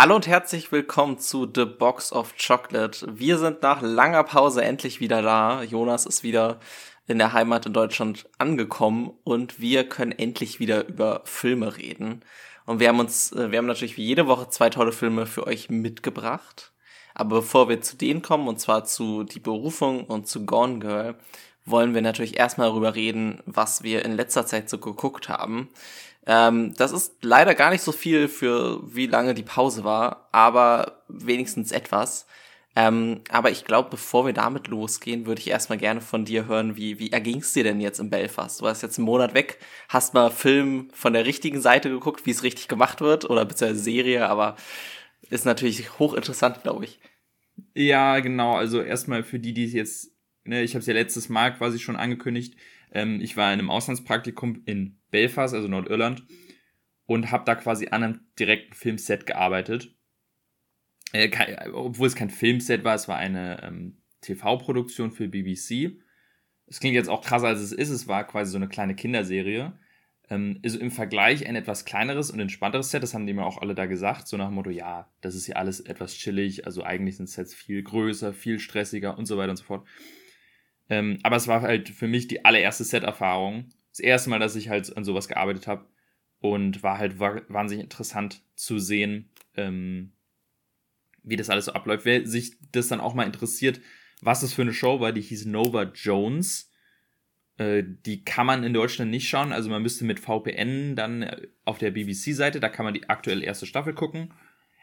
Hallo und herzlich willkommen zu The Box of Chocolate. Wir sind nach langer Pause endlich wieder da. Jonas ist wieder in der Heimat in Deutschland angekommen und wir können endlich wieder über Filme reden. Und wir haben uns, äh, wir haben natürlich wie jede Woche zwei tolle Filme für euch mitgebracht. Aber bevor wir zu denen kommen, und zwar zu Die Berufung und zu Gone Girl, wollen wir natürlich erstmal darüber reden, was wir in letzter Zeit so geguckt haben. Ähm, das ist leider gar nicht so viel für wie lange die Pause war, aber wenigstens etwas. Ähm, aber ich glaube, bevor wir damit losgehen, würde ich erstmal gerne von dir hören, wie, wie erging es dir denn jetzt in Belfast? Du warst jetzt einen Monat weg, hast mal Film von der richtigen Seite geguckt, wie es richtig gemacht wird, oder beziehungsweise Serie, aber ist natürlich hochinteressant, glaube ich. Ja, genau. Also erstmal für die, die es jetzt, ne, ich habe es ja letztes Mal quasi schon angekündigt, ähm, ich war in einem Auslandspraktikum in Belfast, also Nordirland, und habe da quasi an einem direkten Filmset gearbeitet. Äh, kein, obwohl es kein Filmset war, es war eine ähm, TV-Produktion für BBC. Es klingt jetzt auch krasser, als es ist. Es war quasi so eine kleine Kinderserie. Ähm, also im Vergleich ein etwas kleineres und entspannteres Set, das haben die mir auch alle da gesagt, so nach dem Motto, ja, das ist ja alles etwas chillig, also eigentlich sind Sets viel größer, viel stressiger und so weiter und so fort. Ähm, aber es war halt für mich die allererste Set-Erfahrung das erste Mal, dass ich halt an sowas gearbeitet habe und war halt wahnsinnig interessant zu sehen, ähm, wie das alles so abläuft. Wer sich das dann auch mal interessiert, was das für eine Show war, die hieß Nova Jones. Äh, die kann man in Deutschland nicht schauen, also man müsste mit VPN dann äh, auf der BBC-Seite, da kann man die aktuelle erste Staffel gucken.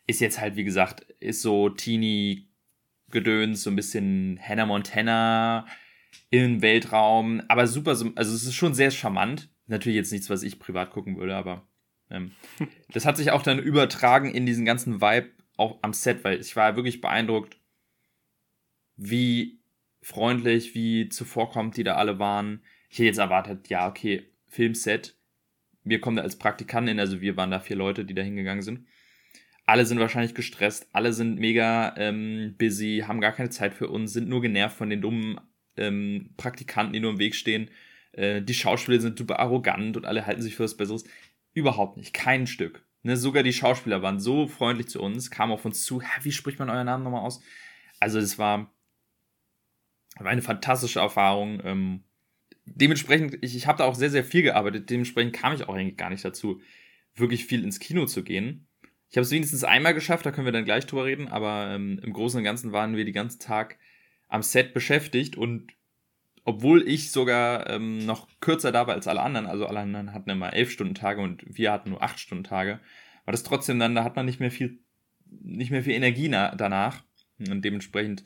Ist jetzt halt, wie gesagt, ist so Teenie-Gedöns, so ein bisschen Hannah Montana, im Weltraum, aber super, also es ist schon sehr charmant. Natürlich jetzt nichts, was ich privat gucken würde, aber ähm, das hat sich auch dann übertragen in diesen ganzen Vibe auch am Set, weil ich war wirklich beeindruckt, wie freundlich, wie zuvorkommt die da alle waren. Ich hätte jetzt erwartet, ja, okay, Filmset. Wir kommen da als Praktikanten hin, also wir waren da vier Leute, die da hingegangen sind. Alle sind wahrscheinlich gestresst, alle sind mega ähm, busy, haben gar keine Zeit für uns, sind nur genervt von den dummen ähm, Praktikanten, die nur im Weg stehen. Äh, die Schauspieler sind super arrogant und alle halten sich für was Besseres. Überhaupt nicht, kein Stück. Ne, sogar die Schauspieler waren so freundlich zu uns, kamen auf uns zu. Hä, wie spricht man euren Namen nochmal aus? Also es war, war eine fantastische Erfahrung. Ähm, dementsprechend, ich, ich habe da auch sehr, sehr viel gearbeitet. Dementsprechend kam ich auch eigentlich gar nicht dazu, wirklich viel ins Kino zu gehen. Ich habe es wenigstens einmal geschafft, da können wir dann gleich drüber reden, aber ähm, im Großen und Ganzen waren wir den ganzen Tag am Set beschäftigt und obwohl ich sogar ähm, noch kürzer da war als alle anderen, also alle anderen hatten immer elf Stunden Tage und wir hatten nur acht Stunden Tage, war das trotzdem dann, da hat man nicht mehr viel, nicht mehr viel Energie danach und dementsprechend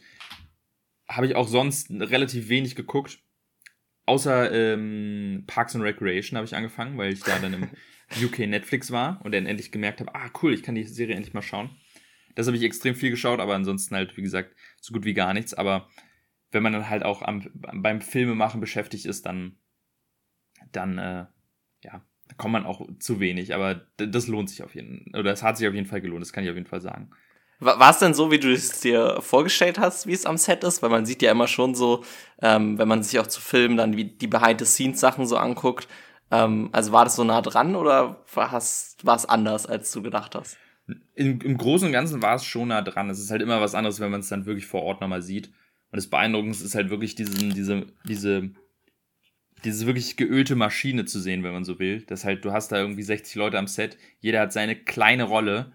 habe ich auch sonst relativ wenig geguckt. Außer ähm, Parks and Recreation habe ich angefangen, weil ich da dann im UK Netflix war und dann endlich gemerkt habe, ah cool, ich kann die Serie endlich mal schauen. Das habe ich extrem viel geschaut, aber ansonsten halt, wie gesagt, so gut wie gar nichts. Aber wenn man dann halt auch am, beim Filmemachen beschäftigt ist, dann, dann, äh, ja, da kommt man auch zu wenig. Aber das lohnt sich auf jeden Fall, oder es hat sich auf jeden Fall gelohnt, das kann ich auf jeden Fall sagen. War es denn so, wie du es dir vorgestellt hast, wie es am Set ist? Weil man sieht ja immer schon so, ähm, wenn man sich auch zu Filmen dann wie die Behind-the-Scenes-Sachen so anguckt. Ähm, also war das so nah dran oder war es anders, als du gedacht hast? Im, im Großen und Ganzen war es schon nah dran. Es ist halt immer was anderes, wenn man es dann wirklich vor Ort nochmal sieht. Und das Beeindruckendste ist halt wirklich diesen, diese, diese, diese wirklich geölte Maschine zu sehen, wenn man so will. Das halt, du hast da irgendwie 60 Leute am Set, jeder hat seine kleine Rolle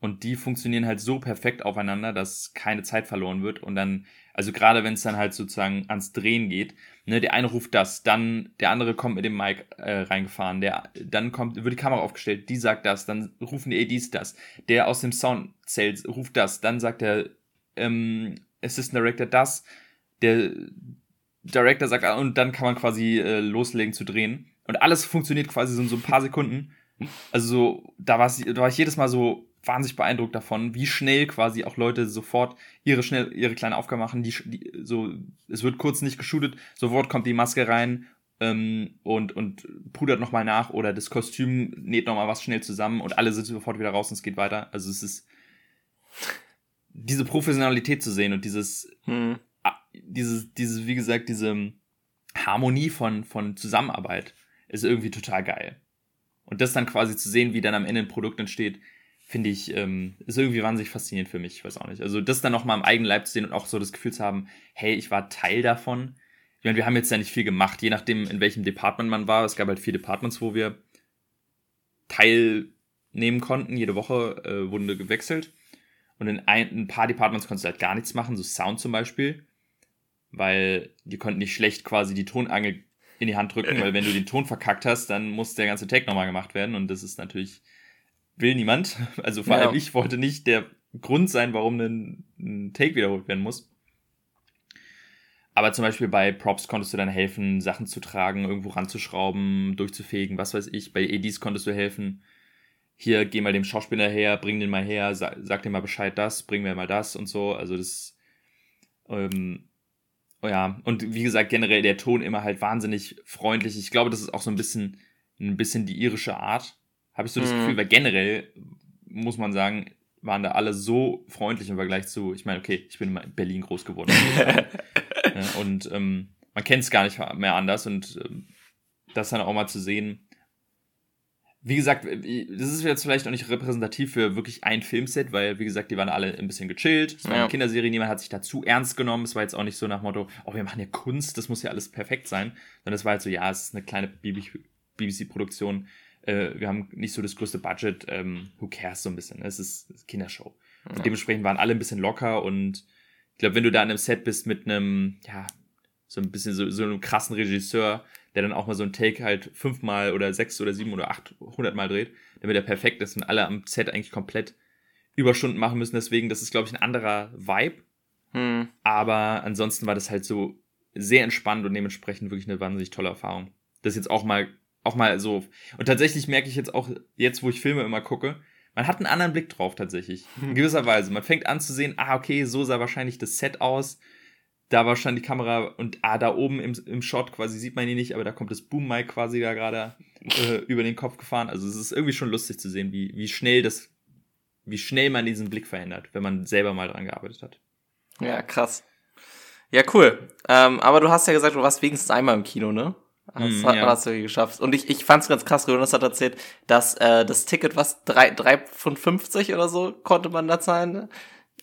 und die funktionieren halt so perfekt aufeinander, dass keine Zeit verloren wird und dann also gerade wenn es dann halt sozusagen ans Drehen geht, ne, der eine ruft das, dann der andere kommt mit dem Mic äh, reingefahren, der dann kommt, wird die Kamera aufgestellt, die sagt das, dann rufen die ADs das, der aus dem Soundzelt ruft das, dann sagt der ähm, Assistant Director das, der Director sagt und dann kann man quasi äh, loslegen zu drehen und alles funktioniert quasi so in so ein paar Sekunden. Also so, da, da war ich jedes Mal so, wahnsinnig beeindruckt davon, wie schnell quasi auch Leute sofort ihre schnell ihre kleine Aufgabe machen. Die, die so es wird kurz nicht geshootet, sofort kommt die Maske rein ähm, und und pudert noch mal nach oder das Kostüm näht noch mal was schnell zusammen und alle sind sofort wieder raus und es geht weiter. Also es ist diese Professionalität zu sehen und dieses hm. dieses dieses wie gesagt diese Harmonie von von Zusammenarbeit ist irgendwie total geil. Und das dann quasi zu sehen, wie dann am Ende ein Produkt entsteht, finde ich, ähm, ist irgendwie wahnsinnig faszinierend für mich, ich weiß auch nicht. Also das dann nochmal im eigenen Leib zu sehen und auch so das Gefühl zu haben, hey, ich war Teil davon. Ich meine, wir haben jetzt ja nicht viel gemacht, je nachdem, in welchem Department man war. Es gab halt vier Departments, wo wir teilnehmen konnten. Jede Woche äh, wurde gewechselt. Und in ein, ein paar Departments konntest du halt gar nichts machen, so Sound zum Beispiel. Weil die konnten nicht schlecht quasi die Tonangel in die Hand drücken, weil wenn du den Ton verkackt hast, dann muss der ganze Take nochmal gemacht werden. Und das ist natürlich, will niemand. Also vor allem ich wollte nicht der Grund sein, warum ein, ein Take wiederholt werden muss. Aber zum Beispiel bei Props konntest du dann helfen, Sachen zu tragen, irgendwo ranzuschrauben, durchzufegen, was weiß ich. Bei EDs konntest du helfen, hier, geh mal dem Schauspieler her, bring den mal her, sag, sag dem mal Bescheid das, bring mir mal das und so. Also das, ähm, oh ja, und wie gesagt, generell der Ton immer halt wahnsinnig freundlich. Ich glaube, das ist auch so ein bisschen, ein bisschen die irische Art, habe ich so das mhm. Gefühl, weil generell muss man sagen, waren da alle so freundlich im Vergleich zu, ich meine, okay, ich bin in Berlin groß geworden. ja, und ähm, man kennt es gar nicht mehr anders und ähm, das dann auch mal zu sehen, wie gesagt, äh, das ist jetzt vielleicht auch nicht repräsentativ für wirklich ein Filmset, weil, wie gesagt, die waren alle ein bisschen gechillt. Es war ja. eine Kinderserie, niemand hat sich dazu ernst genommen. Es war jetzt auch nicht so nach Motto, oh, wir machen ja Kunst, das muss ja alles perfekt sein. Sondern es war halt so, ja, es ist eine kleine BBC-Produktion. Äh, wir haben nicht so das größte Budget. Ähm, who cares so ein bisschen? Es ist, es ist Kindershow. Ja. Und dementsprechend waren alle ein bisschen locker und ich glaube, wenn du da an einem Set bist mit einem, ja, so ein bisschen so, so einem krassen Regisseur, der dann auch mal so ein Take halt fünfmal oder sechs oder sieben oder achthundert Mal dreht, damit er perfekt ist und alle am Set eigentlich komplett Überstunden machen müssen. Deswegen, das ist, glaube ich, ein anderer Vibe. Hm. Aber ansonsten war das halt so sehr entspannt und dementsprechend wirklich eine wahnsinnig tolle Erfahrung. Das jetzt auch mal, auch mal so. Und tatsächlich merke ich jetzt auch, jetzt, wo ich Filme immer gucke, man hat einen anderen Blick drauf tatsächlich. In gewisser Weise. Man fängt an zu sehen, ah, okay, so sah wahrscheinlich das Set aus da war schon die Kamera und ah, da oben im, im Shot quasi sieht man ihn nicht, aber da kommt das Boom-Mic quasi da gerade äh, über den Kopf gefahren. Also es ist irgendwie schon lustig zu sehen, wie, wie schnell das, wie schnell man diesen Blick verändert, wenn man selber mal dran gearbeitet hat. Ja, krass. Ja, cool. Ähm, aber du hast ja gesagt, du warst wenigstens einmal im Kino, ne? Das mm, ja. hast du geschafft. Und ich, ich fand's ganz krass, Jonas hat erzählt, dass äh, das Ticket, was, drei drei von 50 oder so konnte man da zahlen. Ne?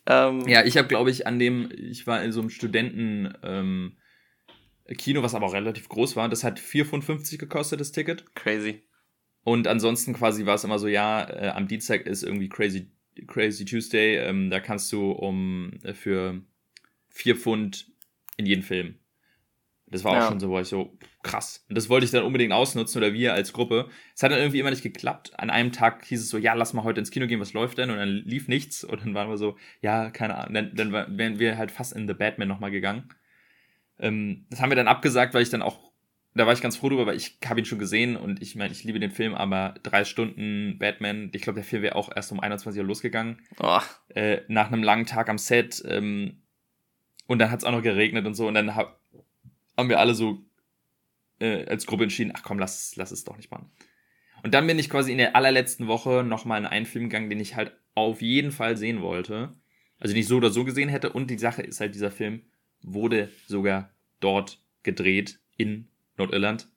Ähm, ja, ich habe, glaube ich, an dem, ich war in so einem Studenten ähm, Kino, was aber auch relativ groß war. Das hat 4,50 gekostet, das Ticket. Crazy. Und ansonsten quasi war es immer so, ja, äh, am Dienstag ist irgendwie Crazy, Crazy Tuesday. Ähm, da kannst du um äh, für 4 Pfund in jeden Film. Das war auch ja. schon so, wo ich so, krass. Und das wollte ich dann unbedingt ausnutzen oder wir als Gruppe. Es hat dann irgendwie immer nicht geklappt. An einem Tag hieß es so, ja, lass mal heute ins Kino gehen, was läuft denn? Und dann lief nichts. Und dann waren wir so, ja, keine Ahnung. Dann, dann wären wir halt fast in The Batman nochmal gegangen. Ähm, das haben wir dann abgesagt, weil ich dann auch, da war ich ganz froh drüber, weil ich habe ihn schon gesehen und ich meine, ich liebe den Film, aber drei Stunden Batman, ich glaube, der Film wäre auch erst um 21 Uhr losgegangen. Oh. Äh, nach einem langen Tag am Set. Ähm, und dann hat es auch noch geregnet und so. Und dann hab, haben wir alle so äh, als Gruppe entschieden, ach komm, lass, lass es doch nicht machen. Und dann bin ich quasi in der allerletzten Woche nochmal in einen Film gegangen, den ich halt auf jeden Fall sehen wollte. Also nicht so oder so gesehen hätte. Und die Sache ist halt, dieser Film wurde sogar dort gedreht in Nordirland.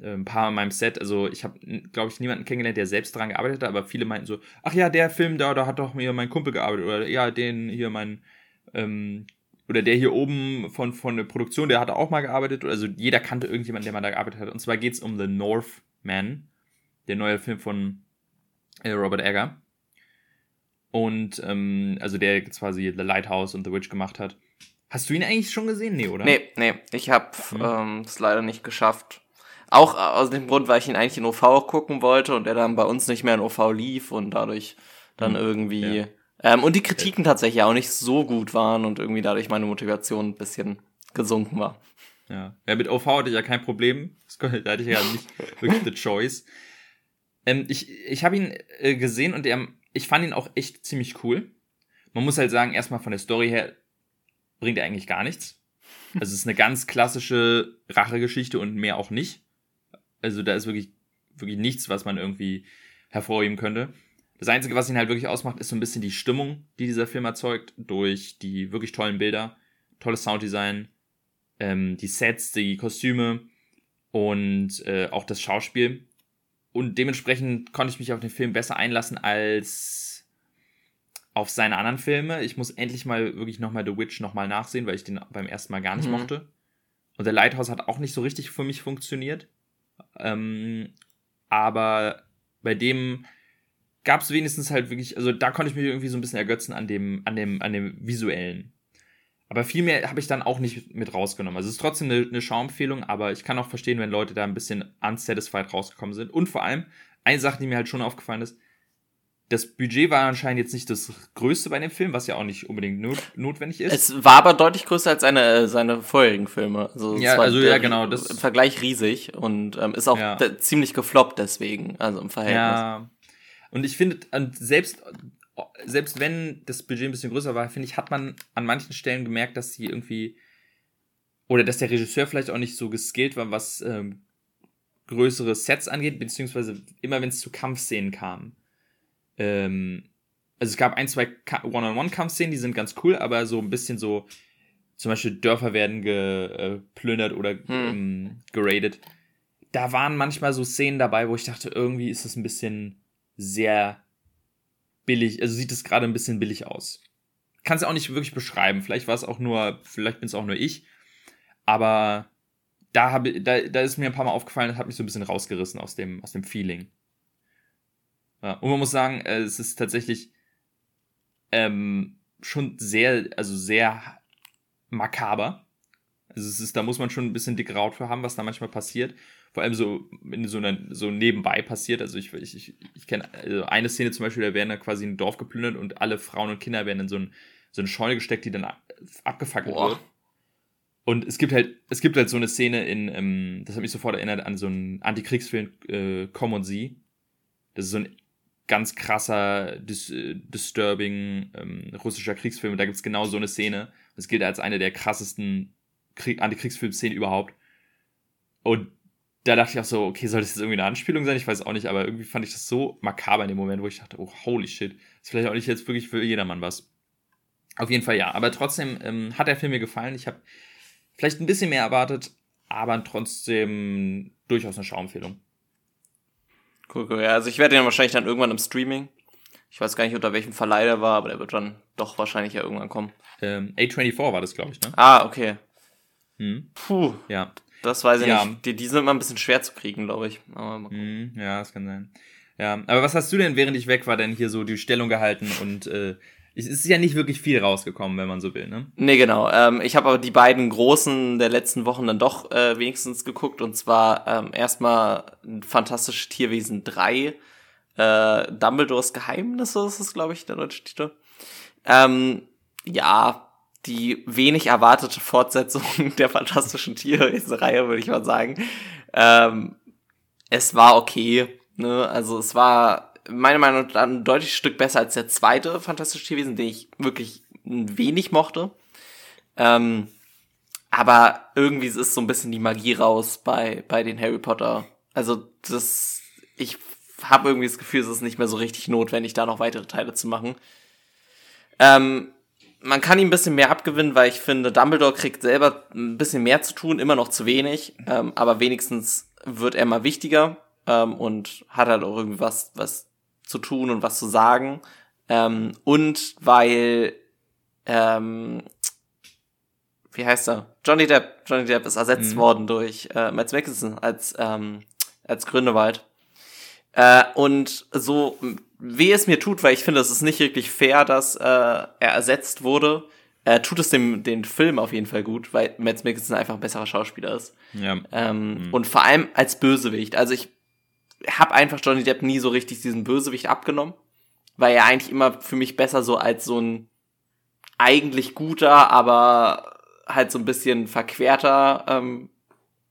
Äh, ein paar in meinem Set, also ich habe, glaube ich, niemanden kennengelernt, der selbst daran gearbeitet hat, aber viele meinten so, ach ja, der Film da, da hat doch mir mein Kumpel gearbeitet oder ja, den hier mein ähm, oder der hier oben von, von der Produktion, der hatte auch mal gearbeitet. Also jeder kannte irgendjemanden, der mal da gearbeitet hat. Und zwar geht es um The Northman, der neue Film von äh, Robert Egger. Und ähm, also der quasi The Lighthouse und The Witch gemacht hat. Hast du ihn eigentlich schon gesehen? Nee, oder? Nee, nee. Ich habe es mhm. ähm, leider nicht geschafft. Auch aus dem Grund, weil ich ihn eigentlich in OV gucken wollte und er dann bei uns nicht mehr in OV lief und dadurch dann mhm. irgendwie ja. Ähm, und die Kritiken tatsächlich auch nicht so gut waren und irgendwie dadurch meine Motivation ein bisschen gesunken war. Ja, ja mit OV hatte ich ja kein Problem. Da hatte ich ja nicht wirklich the choice. Ähm, ich ich habe ihn äh, gesehen und der, ich fand ihn auch echt ziemlich cool. Man muss halt sagen, erstmal von der Story her bringt er eigentlich gar nichts. Also es ist eine ganz klassische Rachegeschichte und mehr auch nicht. Also da ist wirklich, wirklich nichts, was man irgendwie hervorheben könnte. Das Einzige, was ihn halt wirklich ausmacht, ist so ein bisschen die Stimmung, die dieser Film erzeugt, durch die wirklich tollen Bilder, tolles Sounddesign, ähm, die Sets, die Kostüme und äh, auch das Schauspiel. Und dementsprechend konnte ich mich auf den Film besser einlassen als auf seine anderen Filme. Ich muss endlich mal wirklich nochmal The Witch nochmal nachsehen, weil ich den beim ersten Mal gar nicht mhm. mochte. Und der Lighthouse hat auch nicht so richtig für mich funktioniert. Ähm, aber bei dem gab es wenigstens halt wirklich, also da konnte ich mich irgendwie so ein bisschen ergötzen an dem, an dem, an dem visuellen. Aber viel mehr habe ich dann auch nicht mit rausgenommen. Also es ist trotzdem eine, eine Schauempfehlung, aber ich kann auch verstehen, wenn Leute da ein bisschen unsatisfied rausgekommen sind. Und vor allem, eine Sache, die mir halt schon aufgefallen ist, das Budget war anscheinend jetzt nicht das größte bei dem Film, was ja auch nicht unbedingt not notwendig ist. Es war aber deutlich größer als seine, äh, seine vorherigen Filme. Also ja, also ja, genau. Das Im Vergleich riesig und ähm, ist auch ja. ziemlich gefloppt deswegen, also im Verhältnis. Ja. Und ich finde, selbst, selbst wenn das Budget ein bisschen größer war, finde ich, hat man an manchen Stellen gemerkt, dass sie irgendwie, oder dass der Regisseur vielleicht auch nicht so geskillt war, was ähm, größere Sets angeht, beziehungsweise immer wenn es zu Kampfszenen kam ähm, also es gab ein, zwei One-on-One-Kampfszenen, die sind ganz cool, aber so ein bisschen so, zum Beispiel Dörfer werden geplündert oder hm. ähm, geradet. Da waren manchmal so Szenen dabei, wo ich dachte, irgendwie ist das ein bisschen sehr billig, also sieht es gerade ein bisschen billig aus. Kann es auch nicht wirklich beschreiben. Vielleicht war es auch nur, vielleicht bin es auch nur ich. Aber da, habe, da, da ist mir ein paar Mal aufgefallen, das hat mich so ein bisschen rausgerissen aus dem, aus dem Feeling. Ja, und man muss sagen, äh, es ist tatsächlich ähm, schon sehr, also sehr makaber. Also es ist, da muss man schon ein bisschen dicke Haut für haben, was da manchmal passiert. Vor allem so in so einer, so nebenbei passiert. Also ich, ich, ich, ich kenne also eine Szene zum Beispiel, da werden da quasi ein Dorf geplündert und alle Frauen und Kinder werden in so, ein, so eine Scheune gesteckt, die dann abgefackelt Boah. wird. Und es gibt halt, es gibt halt so eine Szene in, ähm, das hat mich sofort erinnert an so einen Antikriegsfilm, äh, Komm und Sie. Das ist so ein ganz krasser, dis äh, disturbing ähm, russischer Kriegsfilm. Da gibt es genau so eine Szene. Das gilt als eine der krassesten Krieg Antikriegsfilm-Szenen überhaupt. Und da dachte ich auch so, okay, soll das jetzt irgendwie eine Anspielung sein? Ich weiß auch nicht, aber irgendwie fand ich das so makaber in dem Moment, wo ich dachte, oh, holy shit. Ist vielleicht auch nicht jetzt wirklich für jedermann was. Auf jeden Fall ja. Aber trotzdem ähm, hat der Film mir gefallen. Ich habe vielleicht ein bisschen mehr erwartet, aber trotzdem durchaus eine Schauempfehlung. Cool, cool. Ja, also ich werde den wahrscheinlich dann irgendwann im Streaming. Ich weiß gar nicht, unter welchem Verleih der war, aber der wird dann doch wahrscheinlich ja irgendwann kommen. Ähm, A24 war das, glaube ich, ne? Ah, okay. Hm. Puh. Ja. Das weiß ich ja. nicht. Die, die sind immer ein bisschen schwer zu kriegen, glaube ich. Hm, ja, das kann sein. Ja, aber was hast du denn, während ich weg war, denn hier so die Stellung gehalten und äh, es ist ja nicht wirklich viel rausgekommen, wenn man so will, ne? Nee, genau. Ähm, ich habe aber die beiden großen der letzten Wochen dann doch äh, wenigstens geguckt. Und zwar ähm, erstmal Fantastische Tierwesen 3. Äh, Dumbledores Geheimnisse ist es, glaube ich, der deutsche Titel. Ähm, ja, die wenig erwartete Fortsetzung der Fantastischen Tierwesen-Reihe, würde ich mal sagen. Ähm, es war okay. Ne? Also es war meiner Meinung nach ein deutlich Stück besser als der zweite Fantastische Tierwesen, den ich wirklich wenig mochte. Ähm, aber irgendwie ist so ein bisschen die Magie raus bei, bei den Harry Potter. Also das, ich habe irgendwie das Gefühl, es ist nicht mehr so richtig notwendig, da noch weitere Teile zu machen. Ähm, man kann ihm ein bisschen mehr abgewinnen, weil ich finde, Dumbledore kriegt selber ein bisschen mehr zu tun, immer noch zu wenig, ähm, aber wenigstens wird er mal wichtiger ähm, und hat halt auch irgendwie was, was zu tun und was zu sagen. Ähm, und weil, ähm, wie heißt er? Johnny Depp. Johnny Depp ist ersetzt mhm. worden durch äh, Matt Mickelson als, ähm, als Grünewald. Äh, und so weh es mir tut, weil ich finde, es ist nicht wirklich fair, dass äh, er ersetzt wurde, äh, tut es dem den Film auf jeden Fall gut, weil Matt Mickelson einfach ein besserer Schauspieler ist. Ja. Ähm, mhm. Und vor allem als Bösewicht. Also ich habe einfach Johnny Depp nie so richtig diesen Bösewicht abgenommen, weil er eigentlich immer für mich besser so als so ein eigentlich guter, aber halt so ein bisschen verquerter ähm,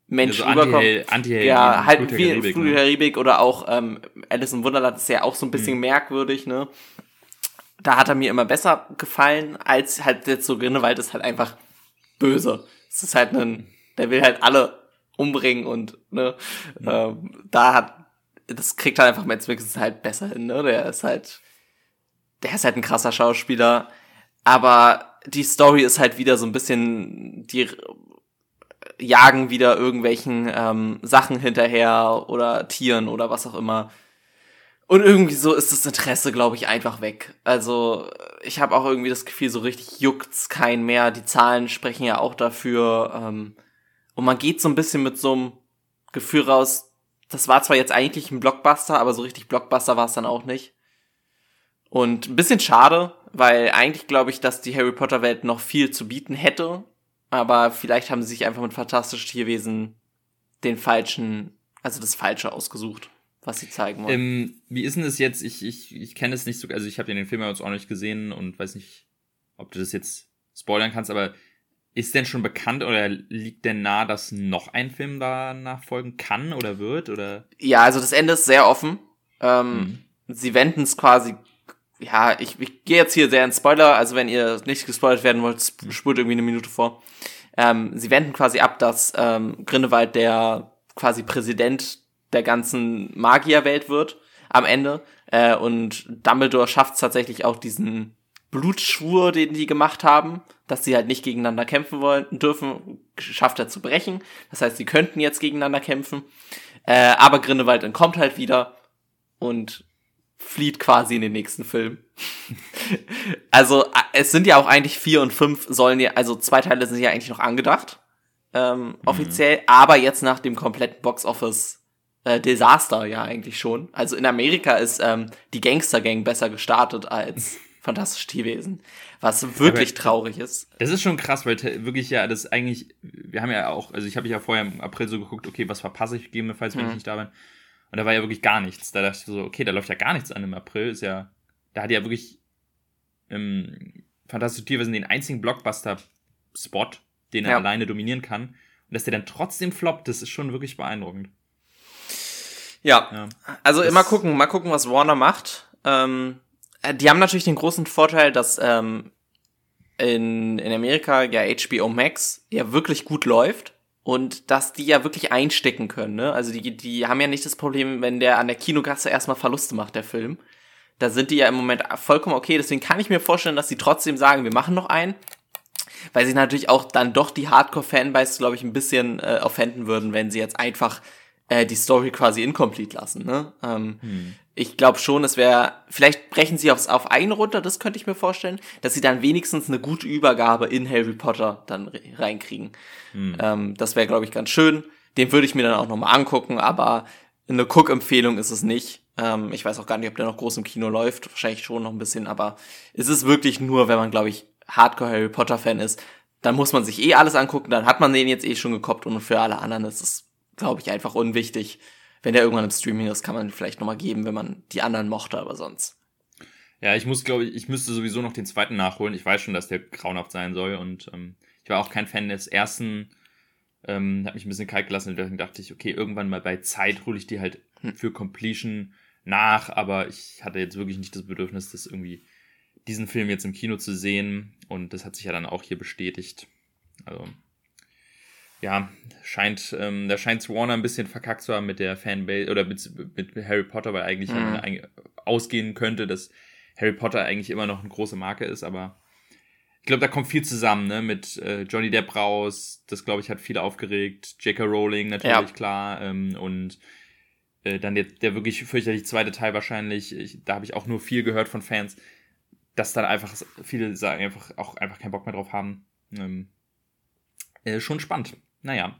Mensch also rüberkommt. Anti ja, halt wie Karibik, Fluch der Karibik ne? oder auch ähm, Alice im Wunderland ist ja auch so ein bisschen mhm. merkwürdig, ne? Da hat er mir immer besser gefallen, als halt jetzt so Grinnewald ist halt einfach böse. Es ist halt ein, der will halt alle umbringen und ne, mhm. ähm, da hat das kriegt halt einfach Matt Mikkelsen halt besser hin, ne? Der ist halt, der ist halt ein krasser Schauspieler, aber die Story ist halt wieder so ein bisschen, die jagen wieder irgendwelchen ähm, Sachen hinterher oder Tieren oder was auch immer. Und irgendwie so ist das Interesse, glaube ich, einfach weg. Also ich habe auch irgendwie das Gefühl, so richtig juckt's keinen mehr. Die Zahlen sprechen ja auch dafür. Ähm, und man geht so ein bisschen mit so einem Gefühl raus, das war zwar jetzt eigentlich ein Blockbuster, aber so richtig Blockbuster war es dann auch nicht. Und ein bisschen schade, weil eigentlich glaube ich, dass die Harry Potter Welt noch viel zu bieten hätte. Aber vielleicht haben sie sich einfach mit Fantastische Tierwesen den falschen, also das Falsche ausgesucht, was sie zeigen wollen. Ähm, wie ist denn das jetzt? Ich, ich, ich kenne es nicht so, also ich habe den Film jetzt auch nicht gesehen und weiß nicht, ob du das jetzt spoilern kannst, aber ist denn schon bekannt oder liegt denn nah, dass noch ein Film da nachfolgen kann oder wird? Oder? Ja, also das Ende ist sehr offen. Ähm, mhm. Sie wenden es quasi ja, ich, ich gehe jetzt hier sehr in Spoiler, also wenn ihr nicht gespoilert werden wollt, spult irgendwie eine Minute vor. Ähm, sie wenden quasi ab, dass ähm, Grindelwald der quasi Präsident der ganzen Magierwelt wird am Ende. Äh, und Dumbledore schafft tatsächlich auch diesen Blutschwur, den die gemacht haben, dass sie halt nicht gegeneinander kämpfen wollen dürfen, schafft er zu brechen. Das heißt, sie könnten jetzt gegeneinander kämpfen. Äh, aber Grindelwald entkommt halt wieder und flieht quasi in den nächsten Film. also es sind ja auch eigentlich vier und fünf sollen ja, also zwei Teile sind ja eigentlich noch angedacht, ähm, mhm. offiziell, aber jetzt nach dem kompletten Box-Office äh, Desaster ja eigentlich schon. Also in Amerika ist ähm, die Gangster-Gang besser gestartet als Fantastische Tierwesen, was wirklich aber traurig ist. Das ist schon krass, weil wirklich ja das eigentlich, wir haben ja auch, also ich habe ja vorher im April so geguckt, okay, was verpasse ich gegebenenfalls, wenn mhm. ich nicht da bin. Und da war ja wirklich gar nichts. Da dachte ich so, okay, da läuft ja gar nichts an im April. Ist ja, da hat ja wirklich ähm, Fantastische Tierwesen den einzigen Blockbuster-Spot, den er ja. alleine dominieren kann. Und dass der dann trotzdem floppt, das ist schon wirklich beeindruckend. Ja, ja. also das immer gucken, mal gucken, was Warner macht. Ähm, äh, die haben natürlich den großen Vorteil, dass ähm, in, in Amerika ja HBO Max ja wirklich gut läuft und dass die ja wirklich einstecken können. Ne? Also die, die haben ja nicht das Problem, wenn der an der Kinogasse erstmal Verluste macht, der Film. Da sind die ja im Moment vollkommen okay. Deswegen kann ich mir vorstellen, dass sie trotzdem sagen, wir machen noch einen. Weil sie natürlich auch dann doch die Hardcore-Fanbase, glaube ich, ein bisschen äh, offenden würden, wenn sie jetzt einfach äh, die Story quasi incomplete lassen. Ne? Ähm, hm. Ich glaube schon, es wäre, vielleicht brechen sie aufs, auf einen runter, das könnte ich mir vorstellen, dass sie dann wenigstens eine gute Übergabe in Harry Potter dann reinkriegen. Hm. Ähm, das wäre, glaube ich, ganz schön. Den würde ich mir dann auch nochmal angucken, aber eine Cook-Empfehlung ist es nicht. Ähm, ich weiß auch gar nicht, ob der noch groß im Kino läuft. Wahrscheinlich schon noch ein bisschen, aber es ist wirklich nur, wenn man, glaube ich, Hardcore Harry Potter-Fan ist, dann muss man sich eh alles angucken, dann hat man den jetzt eh schon gekoppt und für alle anderen ist es glaube ich, einfach unwichtig. Wenn der irgendwann im Streaming ist, kann man vielleicht nochmal geben, wenn man die anderen mochte, aber sonst. Ja, ich muss, glaube ich, ich müsste sowieso noch den zweiten nachholen. Ich weiß schon, dass der grauenhaft sein soll und ähm, ich war auch kein Fan des ersten. Ähm, hat mich ein bisschen kalt gelassen und dachte ich, okay, irgendwann mal bei Zeit hole ich die halt hm. für Completion nach, aber ich hatte jetzt wirklich nicht das Bedürfnis, das irgendwie diesen Film jetzt im Kino zu sehen und das hat sich ja dann auch hier bestätigt. Also ja, scheint, ähm, da scheint Warner ein bisschen verkackt zu haben mit der Fanbase oder mit, mit Harry Potter, weil eigentlich mhm. ausgehen könnte, dass Harry Potter eigentlich immer noch eine große Marke ist, aber ich glaube, da kommt viel zusammen, ne, mit äh, Johnny Depp raus, das glaube ich hat viele aufgeregt, J.K. Rowling natürlich, ja. klar, ähm, und äh, dann der, der wirklich fürchterlich zweite Teil wahrscheinlich, ich, da habe ich auch nur viel gehört von Fans, dass dann einfach viele sagen, einfach auch einfach keinen Bock mehr drauf haben. Ähm, äh, schon spannend. Naja.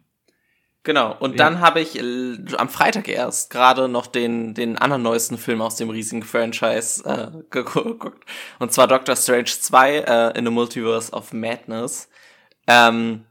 Genau, und ja. dann habe ich äh, am Freitag erst gerade noch den, den anderen neuesten Film aus dem riesigen Franchise äh, geguckt. Und zwar Doctor Strange 2 äh, in the Multiverse of Madness. Ähm,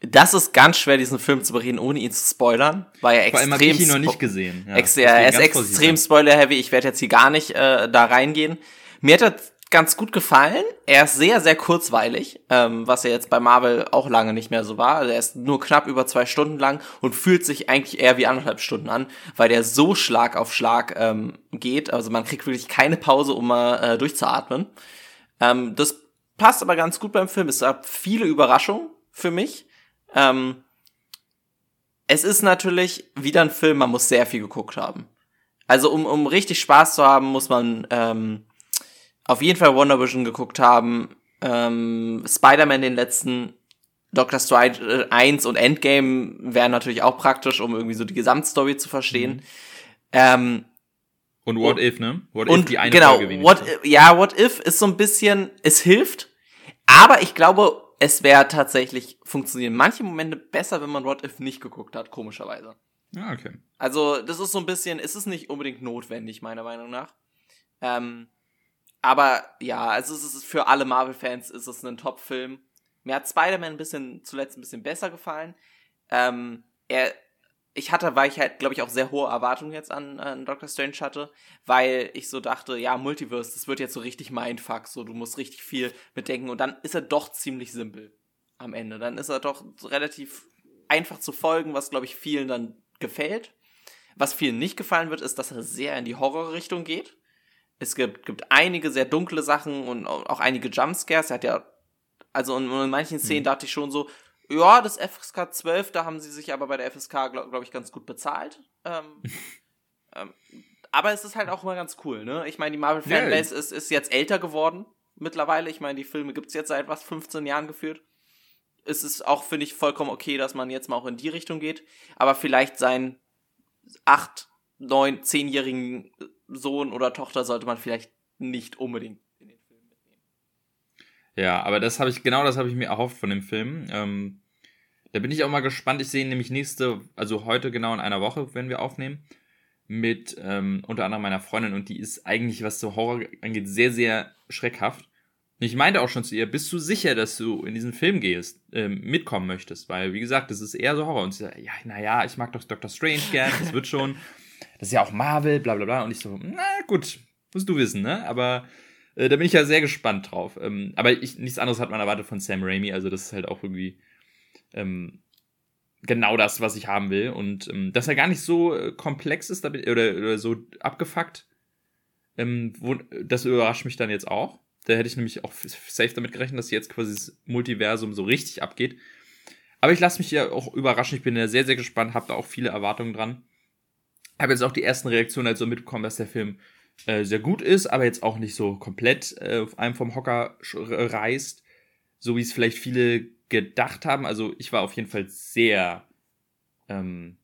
das ist ganz schwer, diesen Film zu bereden, ohne ihn zu spoilern. War ja extrem. Vor allem ich ihn noch nicht gesehen. Ja, er ist extrem spoiler-heavy. Ich werde jetzt hier gar nicht äh, da reingehen. Mir hat ganz gut gefallen. Er ist sehr, sehr kurzweilig, ähm, was er jetzt bei Marvel auch lange nicht mehr so war. Also er ist nur knapp über zwei Stunden lang und fühlt sich eigentlich eher wie anderthalb Stunden an, weil der so Schlag auf Schlag ähm, geht. Also man kriegt wirklich keine Pause, um mal äh, durchzuatmen. Ähm, das passt aber ganz gut beim Film. Es gab viele Überraschungen für mich. Ähm, es ist natürlich wieder ein Film, man muss sehr viel geguckt haben. Also um, um richtig Spaß zu haben, muss man ähm, auf jeden Fall Wonder Vision geguckt haben, ähm, Spider-Man den letzten, Doctor Strange 1 und Endgame wären natürlich auch praktisch, um irgendwie so die Gesamtstory zu verstehen. Mhm. Ähm, Und What If, ne? What und, If, die eine genau, Folge what, ja, What If ist so ein bisschen, es hilft, aber ich glaube, es wäre tatsächlich funktionieren manche Momente besser, wenn man What If nicht geguckt hat, komischerweise. Ah, okay. Also, das ist so ein bisschen, es ist nicht unbedingt notwendig, meiner Meinung nach. Ähm, aber ja, also es ist für alle Marvel-Fans ist es ein Top-Film. Mir hat Spider-Man ein bisschen zuletzt ein bisschen besser gefallen. Ähm, er, ich hatte, weil ich halt, glaube ich, auch sehr hohe Erwartungen jetzt an, an Doctor Strange hatte, weil ich so dachte, ja, Multiverse, das wird jetzt so richtig Mindfuck, so du musst richtig viel mitdenken und dann ist er doch ziemlich simpel am Ende. Dann ist er doch relativ einfach zu folgen, was, glaube ich, vielen dann gefällt. Was vielen nicht gefallen wird, ist, dass er sehr in die Horrorrichtung geht. Es gibt, gibt einige sehr dunkle Sachen und auch einige Jumpscares. Er hat ja, also in, in manchen Szenen mhm. dachte ich schon so, ja, das FSK 12, da haben sie sich aber bei der FSK, glaube glaub ich, ganz gut bezahlt. Ähm, ähm, aber es ist halt auch immer ganz cool, ne? Ich meine, die Marvel-Fanbase ja, ist, ist jetzt älter geworden mittlerweile. Ich meine, die Filme gibt es jetzt seit was, 15 Jahren geführt. Es ist auch, finde ich, vollkommen okay, dass man jetzt mal auch in die Richtung geht. Aber vielleicht seinen 8, 9, 10-jährigen Sohn oder Tochter sollte man vielleicht nicht unbedingt in den Film mitnehmen. Ja, aber das habe ich, genau das habe ich mir erhofft von dem Film. Ähm, da bin ich auch mal gespannt. Ich sehe nämlich nächste, also heute genau in einer Woche, wenn wir aufnehmen, mit ähm, unter anderem meiner Freundin und die ist eigentlich, was so Horror angeht, sehr, sehr schreckhaft. Und ich meinte auch schon zu ihr, bist du sicher, dass du in diesen Film gehst, ähm, mitkommen möchtest? Weil, wie gesagt, das ist eher so Horror. Und sie sagt, ja, naja, ich mag doch Doctor Strange gern, das wird schon. Das ist ja auch Marvel, bla bla bla. Und ich so, na gut, musst du wissen, ne? Aber äh, da bin ich ja sehr gespannt drauf. Ähm, aber ich, nichts anderes hat man erwartet von Sam Raimi, also das ist halt auch irgendwie ähm, genau das, was ich haben will. Und ähm, dass er gar nicht so äh, komplex ist oder, oder so abgefuckt, ähm, wo, das überrascht mich dann jetzt auch. Da hätte ich nämlich auch safe damit gerechnet, dass jetzt quasi das Multiversum so richtig abgeht. Aber ich lasse mich ja auch überraschen. Ich bin ja sehr, sehr gespannt, habe da auch viele Erwartungen dran. Habe jetzt auch die ersten Reaktionen halt so mitbekommen, dass der Film äh, sehr gut ist, aber jetzt auch nicht so komplett äh, auf einem vom Hocker reißt, so wie es vielleicht viele gedacht haben. Also ich war auf jeden Fall sehr, ähm,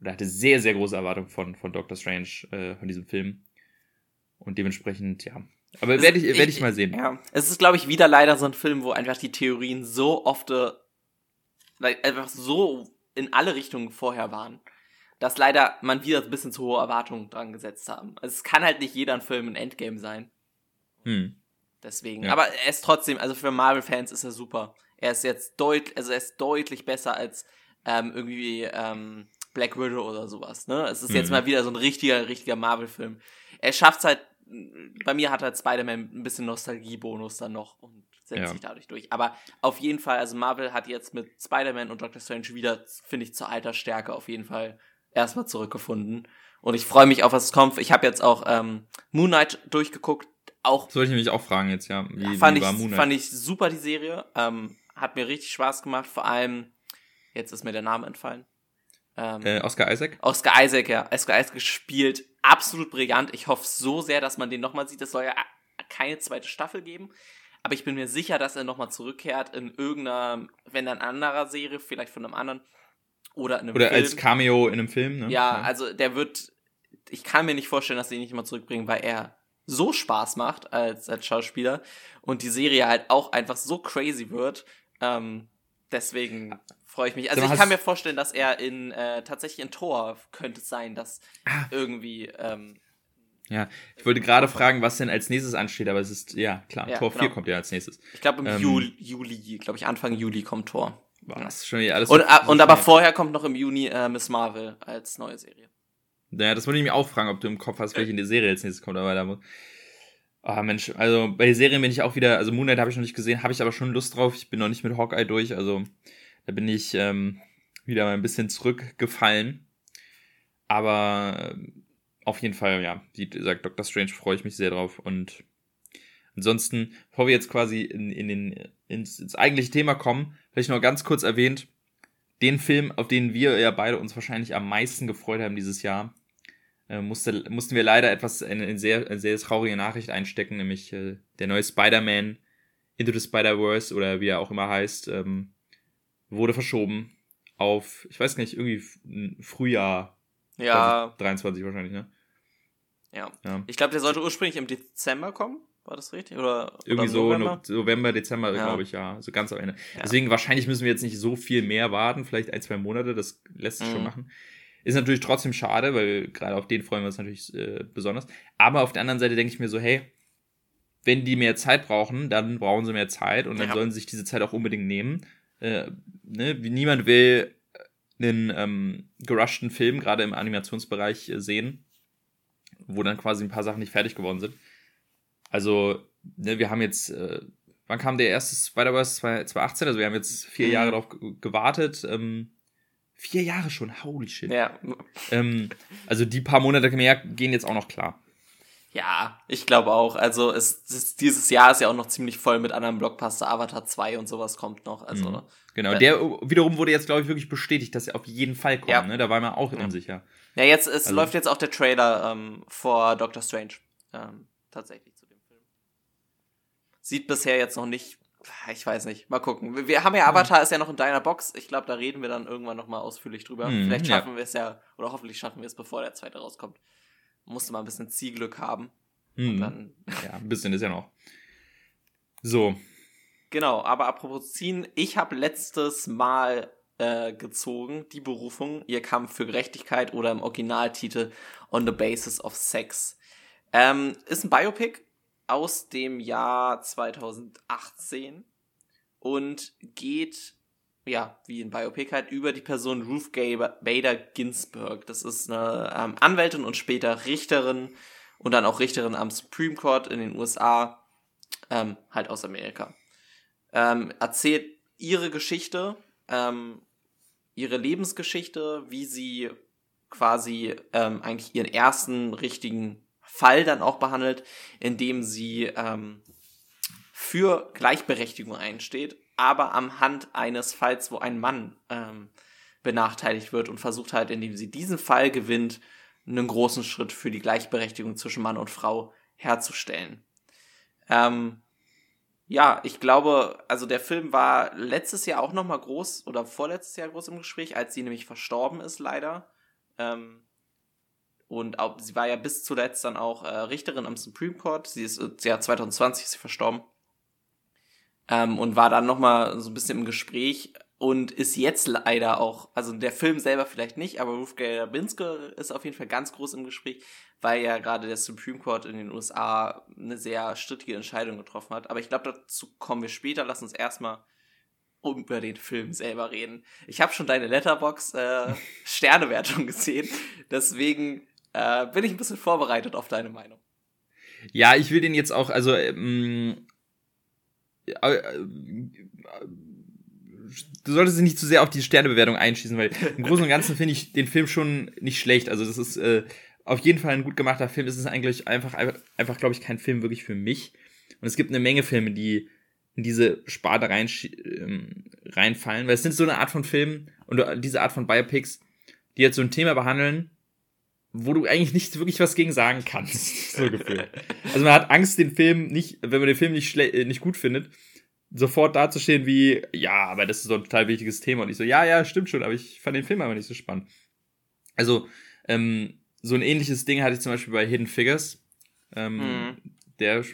oder hatte sehr, sehr große Erwartungen von, von Doctor Strange, äh, von diesem Film. Und dementsprechend, ja. Aber werde ich, werd ich mal sehen. Ja. Es ist, glaube ich, wieder leider so ein Film, wo einfach die Theorien so oft äh, einfach so in alle Richtungen vorher waren dass leider man wieder ein bisschen zu hohe Erwartungen dran gesetzt haben. Also es kann halt nicht jeder ein Film ein Endgame sein. Hm. Deswegen. Ja. Aber er ist trotzdem, also für Marvel-Fans ist er super. Er ist jetzt deutlich, also er ist deutlich besser als ähm, irgendwie ähm, Black Widow oder sowas. Ne? Es ist mhm. jetzt mal wieder so ein richtiger, richtiger Marvel-Film. Er schafft es halt, bei mir hat halt Spider-Man ein bisschen Nostalgie-Bonus dann noch und setzt ja. sich dadurch durch. Aber auf jeden Fall, also Marvel hat jetzt mit Spider-Man und Doctor Strange wieder, finde ich, zur Altersstärke auf jeden Fall erstmal zurückgefunden. Und ich freue mich auf, was kommt. Ich habe jetzt auch ähm, Moon Knight durchgeguckt. Auch Soll ich mich auch fragen jetzt, ja. Wie, fand, wie war ich, Moon Knight? fand ich super, die Serie. Ähm, hat mir richtig Spaß gemacht. Vor allem, jetzt ist mir der Name entfallen. Ähm, äh, Oscar Isaac? Oscar Isaac, ja. Oscar Isaac spielt absolut brillant. Ich hoffe so sehr, dass man den nochmal sieht. Es soll ja keine zweite Staffel geben. Aber ich bin mir sicher, dass er nochmal zurückkehrt in irgendeiner, wenn dann anderer Serie, vielleicht von einem anderen. Oder in einem Oder Film. als Cameo in einem Film, ne? Ja, ja, also der wird, ich kann mir nicht vorstellen, dass sie ihn nicht mal zurückbringen, weil er so Spaß macht als, als Schauspieler und die Serie halt auch einfach so crazy wird. Ähm, deswegen freue ich mich. Also ich kann mir vorstellen, dass er in äh, tatsächlich in Tor könnte es sein, dass ah. irgendwie ähm, ja, ich wollte gerade fragen, was denn als nächstes ansteht, aber es ist, ja, klar, ja, Tor genau. 4 kommt ja als nächstes. Ich glaube im ähm, Juli, Juli glaube ich, Anfang Juli kommt Tor. Was? Schon wieder alles und, so und aber vorher kommt noch im Juni äh, Miss Marvel als neue Serie. Naja, das wollte ich mir auch fragen, ob du im Kopf hast, welche in die Serie als nächstes kommt, aber da muss. Ah, Mensch, also bei den Serien bin ich auch wieder, also Moonlight habe ich noch nicht gesehen, habe ich aber schon Lust drauf. Ich bin noch nicht mit Hawkeye durch, also da bin ich ähm, wieder mal ein bisschen zurückgefallen. Aber äh, auf jeden Fall, ja, wie gesagt, Doctor Strange freue ich mich sehr drauf. Und ansonsten, bevor wir jetzt quasi in, in den, ins, ins eigentliche Thema kommen, vielleicht noch ganz kurz erwähnt, den Film, auf den wir ja beide uns wahrscheinlich am meisten gefreut haben dieses Jahr, äh, musste, mussten wir leider etwas, eine, eine, sehr, eine sehr traurige Nachricht einstecken, nämlich äh, der neue Spider-Man Into the Spider-Verse oder wie er auch immer heißt, ähm, wurde verschoben auf, ich weiß nicht, irgendwie Frühjahr ja. 23 wahrscheinlich, ne? Ja. ja. Ich glaube, der sollte ursprünglich im Dezember kommen. War das richtig? Oder, Irgendwie so November, November Dezember, ja. glaube ich, ja. So ganz am Ende. Ja. Deswegen wahrscheinlich müssen wir jetzt nicht so viel mehr warten, vielleicht ein, zwei Monate, das lässt sich mhm. schon machen. Ist natürlich trotzdem schade, weil gerade auf den freuen wir uns natürlich äh, besonders. Aber auf der anderen Seite denke ich mir so, hey, wenn die mehr Zeit brauchen, dann brauchen sie mehr Zeit und dann ja. sollen sie sich diese Zeit auch unbedingt nehmen. Äh, ne? Niemand will einen ähm, gerushten Film gerade im Animationsbereich äh, sehen, wo dann quasi ein paar Sachen nicht fertig geworden sind. Also, ne, wir haben jetzt, äh, wann kam der erste Spider-Verse 2018? Also wir haben jetzt vier mhm. Jahre darauf gewartet. Ähm, vier Jahre schon, holy shit. Ja. Ähm, also die paar Monate mehr gehen jetzt auch noch klar. Ja, ich glaube auch. Also es, es, dieses Jahr ist ja auch noch ziemlich voll mit anderen Blockbuster. Avatar 2 und sowas kommt noch. Also mhm. Genau, der wiederum wurde jetzt, glaube ich, wirklich bestätigt, dass er auf jeden Fall kommt. Ja. Ne? Da war man auch ja. unsicher. Ja, jetzt es also. läuft jetzt auch der Trailer ähm, vor Doctor Strange. Ähm, tatsächlich. Sieht bisher jetzt noch nicht. Ich weiß nicht. Mal gucken. Wir haben ja Avatar, ist ja noch in deiner Box. Ich glaube, da reden wir dann irgendwann noch mal ausführlich drüber. Mhm, Vielleicht schaffen ja. wir es ja, oder hoffentlich schaffen wir es, bevor der zweite rauskommt musste mal ein bisschen Zielglück haben. Mhm. Dann ja, ein bisschen ist ja noch. So. Genau, aber apropos ziehen, ich habe letztes Mal äh, gezogen, die Berufung, ihr Kampf für Gerechtigkeit oder im Originaltitel On the Basis of Sex. Ähm, ist ein Biopic aus dem Jahr 2018 und geht ja, wie in Biopic halt, über die Person Ruth Bader Ginsburg. Das ist eine ähm, Anwältin und später Richterin und dann auch Richterin am Supreme Court in den USA, ähm, halt aus Amerika. Ähm, erzählt ihre Geschichte, ähm, ihre Lebensgeschichte, wie sie quasi ähm, eigentlich ihren ersten richtigen Fall dann auch behandelt, indem sie ähm, für Gleichberechtigung einsteht aber am Hand eines Falls, wo ein Mann ähm, benachteiligt wird und versucht halt, indem sie diesen Fall gewinnt, einen großen Schritt für die Gleichberechtigung zwischen Mann und Frau herzustellen. Ähm, ja, ich glaube, also der Film war letztes Jahr auch noch mal groß oder vorletztes Jahr groß im Gespräch, als sie nämlich verstorben ist, leider. Ähm, und auch, sie war ja bis zuletzt dann auch äh, Richterin am Supreme Court. Sie ist, ja, 2020 ist sie verstorben ähm, und war dann nochmal so ein bisschen im Gespräch und ist jetzt leider auch, also der Film selber vielleicht nicht, aber Ruth Bader Binske ist auf jeden Fall ganz groß im Gespräch, weil ja gerade der Supreme Court in den USA eine sehr strittige Entscheidung getroffen hat. Aber ich glaube, dazu kommen wir später. Lass uns erstmal über den Film selber reden. Ich habe schon deine Letterbox äh, Sternewertung gesehen, deswegen äh, bin ich ein bisschen vorbereitet auf deine Meinung. Ja, ich will den jetzt auch, also ähm, äh, du solltest dich nicht zu sehr auf die Sternebewertung einschießen, weil im Großen und Ganzen finde ich den Film schon nicht schlecht. Also das ist äh, auf jeden Fall ein gut gemachter Film. Es ist eigentlich einfach, einfach, einfach glaube ich, kein Film wirklich für mich. Und es gibt eine Menge Filme, die in diese Sparte rein, ähm, reinfallen, weil es sind so eine Art von Filmen und diese Art von Biopics, die jetzt so ein Thema behandeln, wo du eigentlich nicht wirklich was gegen sagen kannst. so gefühlt. Also man hat Angst, den Film nicht, wenn man den Film nicht, äh, nicht gut findet, sofort dazustehen wie, ja, aber das ist so ein total wichtiges Thema. Und ich so, ja, ja, stimmt schon, aber ich fand den Film aber nicht so spannend. Also, ähm, so ein ähnliches Ding hatte ich zum Beispiel bei Hidden Figures. Ähm, mhm. Der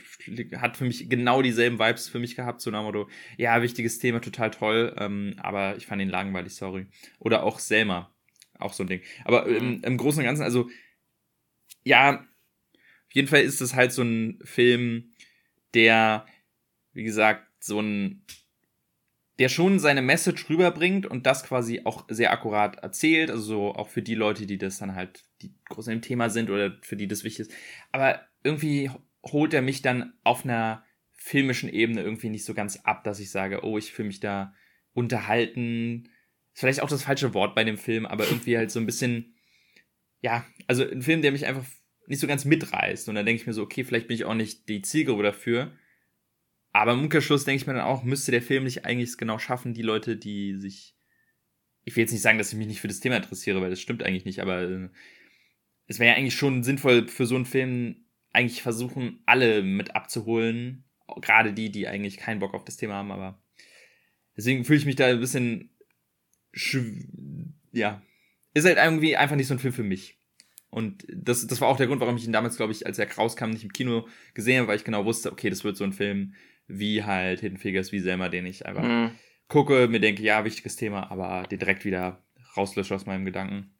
hat für mich genau dieselben Vibes für mich gehabt, so nach Motto, ja, wichtiges Thema, total toll, ähm, aber ich fand ihn langweilig, sorry. Oder auch Selma auch so ein Ding. Aber mhm. im, im Großen und Ganzen, also, ja, auf jeden Fall ist es halt so ein Film, der, wie gesagt, so ein, der schon seine Message rüberbringt und das quasi auch sehr akkurat erzählt, also so auch für die Leute, die das dann halt, die groß im Thema sind oder für die das wichtig ist. Aber irgendwie holt er mich dann auf einer filmischen Ebene irgendwie nicht so ganz ab, dass ich sage, oh, ich fühle mich da unterhalten, vielleicht auch das falsche Wort bei dem Film, aber irgendwie halt so ein bisschen, ja, also ein Film, der mich einfach nicht so ganz mitreißt. Und dann denke ich mir so, okay, vielleicht bin ich auch nicht die Zielgruppe dafür. Aber im Umkehrschluss denke ich mir dann auch, müsste der Film nicht eigentlich genau schaffen, die Leute, die sich. Ich will jetzt nicht sagen, dass ich mich nicht für das Thema interessiere, weil das stimmt eigentlich nicht, aber äh, es wäre ja eigentlich schon sinnvoll für so einen Film eigentlich versuchen, alle mit abzuholen. Gerade die, die eigentlich keinen Bock auf das Thema haben, aber deswegen fühle ich mich da ein bisschen ja, ist halt irgendwie einfach nicht so ein Film für mich. Und das, das war auch der Grund, warum ich ihn damals, glaube ich, als er rauskam, nicht im Kino gesehen habe, weil ich genau wusste, okay, das wird so ein Film wie halt Hidden Figures, wie Selma, den ich einfach mhm. gucke, mir denke, ja, wichtiges Thema, aber den direkt wieder rauslösche aus meinem Gedanken.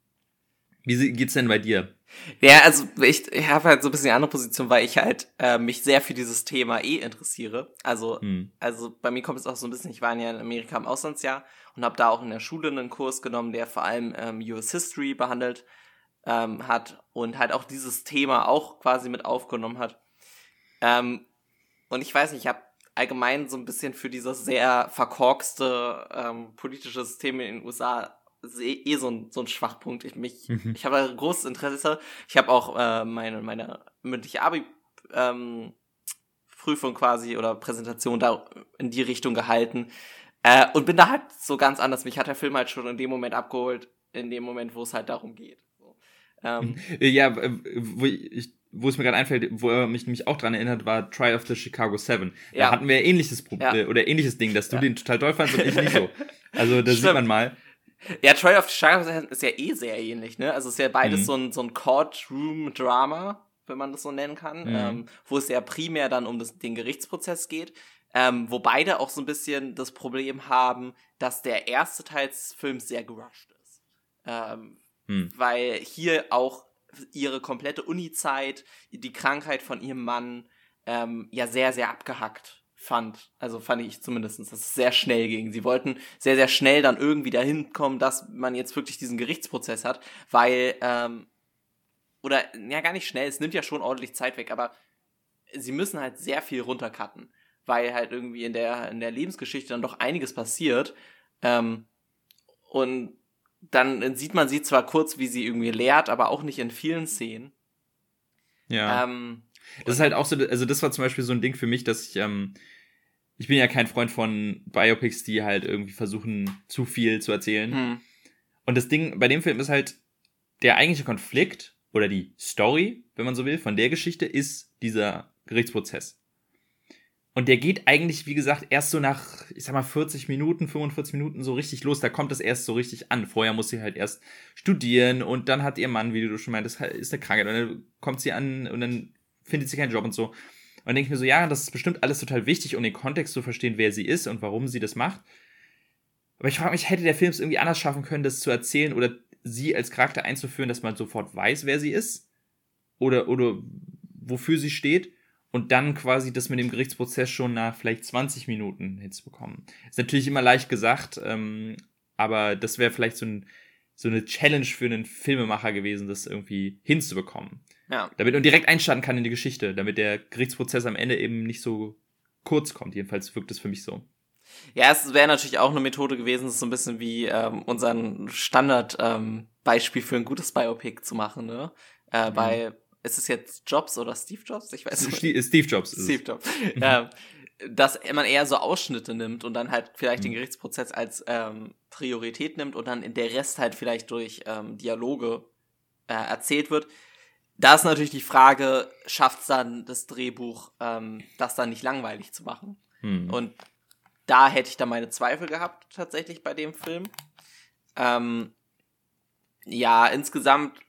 Wie geht's denn bei dir? Ja, also ich, ich habe halt so ein bisschen eine andere Position, weil ich halt äh, mich sehr für dieses Thema eh interessiere. Also, hm. also bei mir kommt es auch so ein bisschen, ich war ja in Amerika im Auslandsjahr und habe da auch in der Schule einen Kurs genommen, der vor allem ähm, US History behandelt ähm, hat und halt auch dieses Thema auch quasi mit aufgenommen hat. Ähm, und ich weiß nicht, ich habe allgemein so ein bisschen für dieses sehr verkorkste ähm, politische System in den USA eh so ein, so ein Schwachpunkt. Ich, mich, mhm. ich habe großes Interesse. Ich habe auch äh, meine, meine mündliche Abi ähm, Prüfung quasi oder Präsentation da in die Richtung gehalten. Äh, und bin da halt so ganz anders. Mich hat der Film halt schon in dem Moment abgeholt, in dem Moment, wo es halt darum geht. So. Ähm, ja, wo ich wo es mir gerade einfällt, wo er mich nämlich auch dran erinnert, war Try of the Chicago Seven. Da ja. hatten wir ähnliches Problem ja. oder ähnliches Ding, dass du ja. den total toll fandst und ich nicht so. Also da sieht man mal. Ja, Try of the Chicago Seven ist ja eh sehr ähnlich, ne? Also es ist ja beides mhm. so ein, so ein Courtroom-Drama, wenn man das so nennen kann, mhm. ähm, wo es ja primär dann um das, den Gerichtsprozess geht. Ähm, wo beide auch so ein bisschen das Problem haben, dass der erste Teil des Films sehr gerusht ist. Ähm, hm. Weil hier auch ihre komplette Uni-Zeit, die Krankheit von ihrem Mann, ähm, ja sehr, sehr abgehackt fand. Also fand ich zumindest, dass es sehr schnell ging. Sie wollten sehr, sehr schnell dann irgendwie dahin kommen, dass man jetzt wirklich diesen Gerichtsprozess hat, weil, ähm, oder, ja, gar nicht schnell, es nimmt ja schon ordentlich Zeit weg, aber sie müssen halt sehr viel runtercutten, weil halt irgendwie in der, in der Lebensgeschichte dann doch einiges passiert. Ähm, und dann sieht man sie zwar kurz, wie sie irgendwie lehrt, aber auch nicht in vielen Szenen. Ja. Ähm, das ist halt auch so, also das war zum Beispiel so ein Ding für mich, dass ich, ähm, ich bin ja kein Freund von Biopics, die halt irgendwie versuchen, zu viel zu erzählen. Hm. Und das Ding bei dem Film ist halt, der eigentliche Konflikt oder die Story, wenn man so will, von der Geschichte ist dieser Gerichtsprozess. Und der geht eigentlich, wie gesagt, erst so nach, ich sag mal, 40 Minuten, 45 Minuten so richtig los. Da kommt das erst so richtig an. Vorher muss sie halt erst studieren und dann hat ihr Mann, wie du schon meintest, ist eine Krankheit. Und dann kommt sie an und dann findet sie keinen Job und so. Und dann denke ich mir so, ja, das ist bestimmt alles total wichtig, um den Kontext zu verstehen, wer sie ist und warum sie das macht. Aber ich frage mich, hätte der Film es irgendwie anders schaffen können, das zu erzählen oder sie als Charakter einzuführen, dass man sofort weiß, wer sie ist? Oder, oder wofür sie steht? Und dann quasi das mit dem Gerichtsprozess schon nach vielleicht 20 Minuten hinzubekommen. Ist natürlich immer leicht gesagt, ähm, aber das wäre vielleicht so, ein, so eine Challenge für einen Filmemacher gewesen, das irgendwie hinzubekommen. Ja. Damit man direkt einstarten kann in die Geschichte, damit der Gerichtsprozess am Ende eben nicht so kurz kommt. Jedenfalls wirkt es für mich so. Ja, es wäre natürlich auch eine Methode gewesen, so ein bisschen wie ähm, unseren Standard-Beispiel ähm, für ein gutes Biopic zu machen, ne? Äh, mhm. Bei ist es jetzt Jobs oder Steve Jobs? Ich weiß nicht. Steve Jobs. Steve Jobs. ja, dass man eher so Ausschnitte nimmt und dann halt vielleicht mhm. den Gerichtsprozess als ähm, Priorität nimmt und dann in der Rest halt vielleicht durch ähm, Dialoge äh, erzählt wird. Da ist natürlich die Frage, schafft es dann das Drehbuch, ähm, das dann nicht langweilig zu machen? Mhm. Und da hätte ich dann meine Zweifel gehabt, tatsächlich bei dem Film. Ähm, ja, insgesamt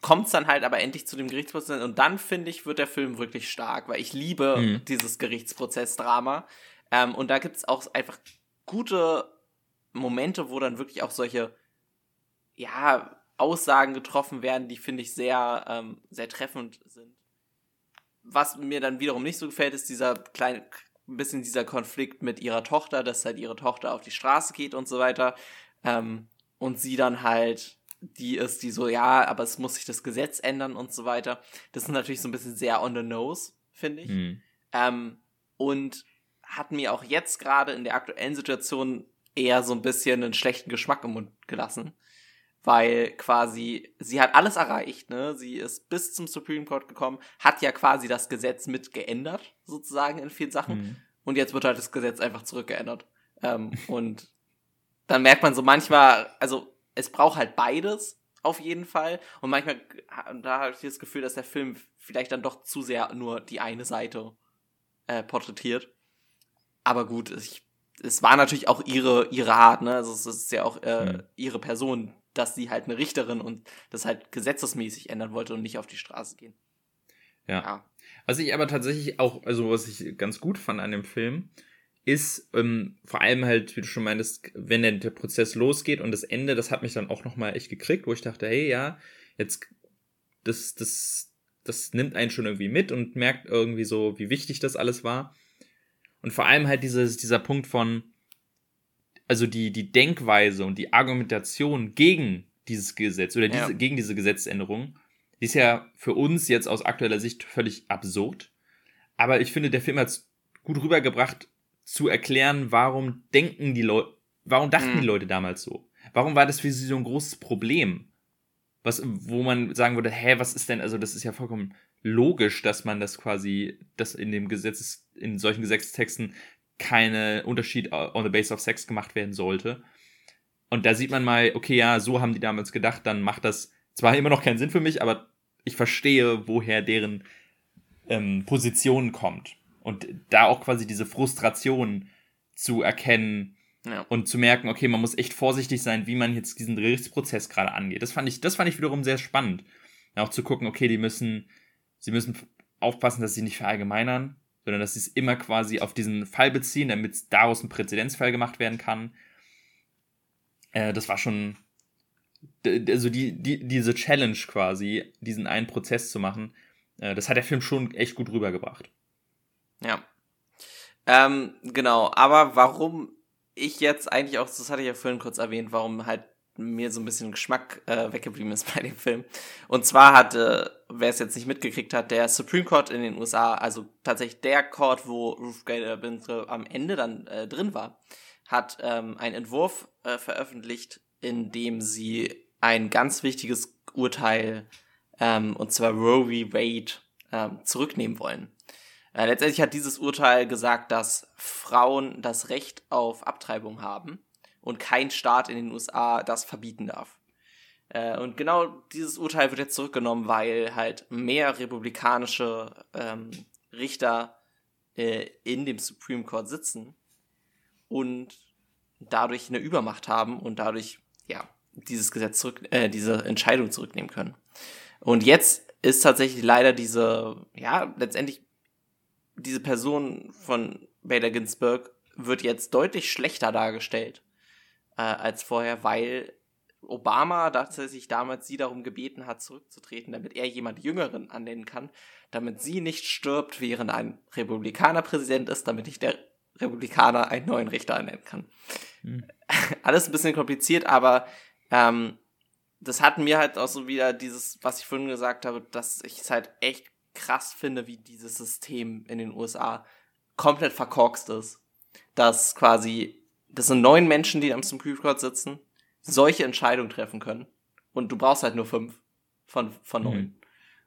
kommt es dann halt aber endlich zu dem Gerichtsprozess und dann finde ich, wird der Film wirklich stark, weil ich liebe mhm. dieses Gerichtsprozessdrama. Ähm, und da gibt es auch einfach gute Momente, wo dann wirklich auch solche, ja, Aussagen getroffen werden, die finde ich sehr, ähm, sehr treffend sind. Was mir dann wiederum nicht so gefällt, ist dieser kleine, ein bisschen dieser Konflikt mit ihrer Tochter, dass halt ihre Tochter auf die Straße geht und so weiter. Ähm, und sie dann halt die ist, die so, ja, aber es muss sich das Gesetz ändern und so weiter. Das ist natürlich so ein bisschen sehr on the nose, finde ich. Mhm. Ähm, und hat mir auch jetzt gerade in der aktuellen Situation eher so ein bisschen einen schlechten Geschmack im Mund gelassen. Weil quasi, sie hat alles erreicht, ne? Sie ist bis zum Supreme Court gekommen, hat ja quasi das Gesetz mit geändert, sozusagen in vielen Sachen. Mhm. Und jetzt wird halt das Gesetz einfach zurückgeändert. Ähm, und dann merkt man so manchmal, also es braucht halt beides auf jeden Fall. Und manchmal, da habe ich das Gefühl, dass der Film vielleicht dann doch zu sehr nur die eine Seite äh, porträtiert. Aber gut, ich, es war natürlich auch ihre, ihre Art, ne? Also es ist ja auch äh, mhm. ihre Person, dass sie halt eine Richterin und das halt gesetzesmäßig ändern wollte und nicht auf die Straße gehen. Ja. ja. Was ich aber tatsächlich auch, also was ich ganz gut fand an dem Film, ist ähm, vor allem halt, wie du schon meintest, wenn der, der Prozess losgeht und das Ende, das hat mich dann auch nochmal echt gekriegt, wo ich dachte, hey, ja, jetzt, das, das, das nimmt einen schon irgendwie mit und merkt irgendwie so, wie wichtig das alles war. Und vor allem halt dieses, dieser Punkt von, also die, die Denkweise und die Argumentation gegen dieses Gesetz oder diese, ja. gegen diese Gesetzesänderung, die ist ja für uns jetzt aus aktueller Sicht völlig absurd. Aber ich finde, der Film hat es gut rübergebracht, zu erklären, warum denken die Leute, warum dachten mhm. die Leute damals so? Warum war das für sie so ein großes Problem? Was, wo man sagen würde, hä, was ist denn, also das ist ja vollkommen logisch, dass man das quasi, dass in dem Gesetz, in solchen Gesetzestexten keine Unterschied on the base of sex gemacht werden sollte. Und da sieht man mal, okay, ja, so haben die damals gedacht, dann macht das zwar immer noch keinen Sinn für mich, aber ich verstehe, woher deren ähm, Position kommt. Und da auch quasi diese Frustration zu erkennen ja. und zu merken, okay, man muss echt vorsichtig sein, wie man jetzt diesen Gerichtsprozess gerade angeht. Das fand ich, das fand ich wiederum sehr spannend. auch zu gucken, okay, die müssen, sie müssen aufpassen, dass sie nicht verallgemeinern, sondern dass sie es immer quasi auf diesen Fall beziehen, damit daraus ein Präzedenzfall gemacht werden kann. Äh, das war schon, also die, die, diese Challenge quasi, diesen einen Prozess zu machen, äh, das hat der Film schon echt gut rübergebracht. Ja. Ähm, genau, aber warum ich jetzt eigentlich auch, das hatte ich ja vorhin kurz erwähnt, warum halt mir so ein bisschen Geschmack äh, weggeblieben ist bei dem Film. Und zwar hatte, wer es jetzt nicht mitgekriegt hat, der Supreme Court in den USA, also tatsächlich der Court, wo Ruth Bader Ginsburg am Ende dann äh, drin war, hat ähm, einen Entwurf äh, veröffentlicht, in dem sie ein ganz wichtiges Urteil, ähm, und zwar Roe v. Wade, ähm, zurücknehmen wollen. Äh, letztendlich hat dieses Urteil gesagt, dass Frauen das Recht auf Abtreibung haben und kein Staat in den USA das verbieten darf. Äh, und genau dieses Urteil wird jetzt zurückgenommen, weil halt mehr republikanische ähm, Richter äh, in dem Supreme Court sitzen und dadurch eine Übermacht haben und dadurch ja dieses Gesetz zurück, äh, diese Entscheidung zurücknehmen können. Und jetzt ist tatsächlich leider diese, ja, letztendlich diese Person von Bader Ginsburg wird jetzt deutlich schlechter dargestellt äh, als vorher, weil Obama tatsächlich damals sie darum gebeten hat, zurückzutreten, damit er jemand Jüngeren annennen kann, damit sie nicht stirbt, während ein Republikaner Präsident ist, damit nicht der Republikaner einen neuen Richter ernennen kann. Hm. Alles ein bisschen kompliziert, aber ähm, das hat mir halt auch so wieder dieses, was ich vorhin gesagt habe, dass ich es halt echt krass finde, wie dieses System in den USA komplett verkorkst ist. Dass quasi, das sind neun Menschen, die am Supreme Court sitzen, solche Entscheidungen treffen können. Und du brauchst halt nur fünf von, von neun. Mhm.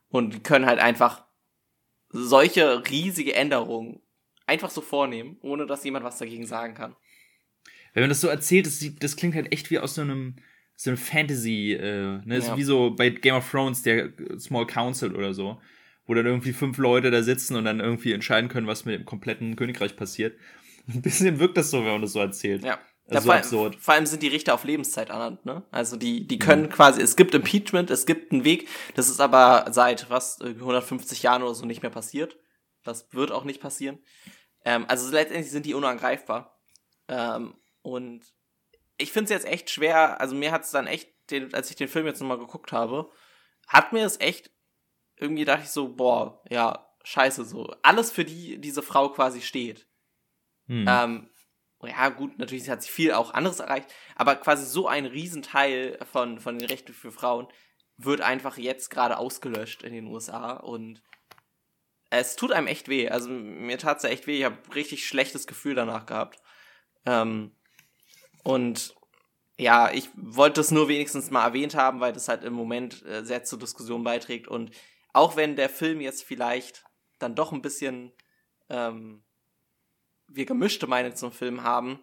Und die können halt einfach solche riesige Änderungen einfach so vornehmen, ohne dass jemand was dagegen sagen kann. Wenn man das so erzählt, das, das klingt halt echt wie aus so einem, so einem Fantasy, äh, ne? Ja. wie so bei Game of Thrones, der Small Council oder so wo dann irgendwie fünf Leute da sitzen und dann irgendwie entscheiden können, was mit dem kompletten Königreich passiert. Ein bisschen wirkt das so, wenn man das so erzählt. Ja. Also ja, vor, absurd. vor allem sind die Richter auf Lebenszeit ernannt, ne? Also die, die können mhm. quasi, es gibt Impeachment, es gibt einen Weg, das ist aber seit was, 150 Jahren oder so nicht mehr passiert. Das wird auch nicht passieren. Ähm, also letztendlich sind die unangreifbar. Ähm, und ich finde es jetzt echt schwer, also mir hat es dann echt, den, als ich den Film jetzt nochmal geguckt habe, hat mir es echt irgendwie dachte ich so, boah, ja, scheiße, so. Alles für die diese Frau quasi steht. Hm. Ähm, ja, gut, natürlich hat sie viel auch anderes erreicht, aber quasi so ein Riesenteil von, von den Rechten für Frauen wird einfach jetzt gerade ausgelöscht in den USA und es tut einem echt weh. Also mir tat es echt weh. Ich habe richtig schlechtes Gefühl danach gehabt. Ähm, und ja, ich wollte es nur wenigstens mal erwähnt haben, weil das halt im Moment äh, sehr zur Diskussion beiträgt und auch wenn der Film jetzt vielleicht dann doch ein bisschen ähm, wir gemischte Meinungen zum Film haben,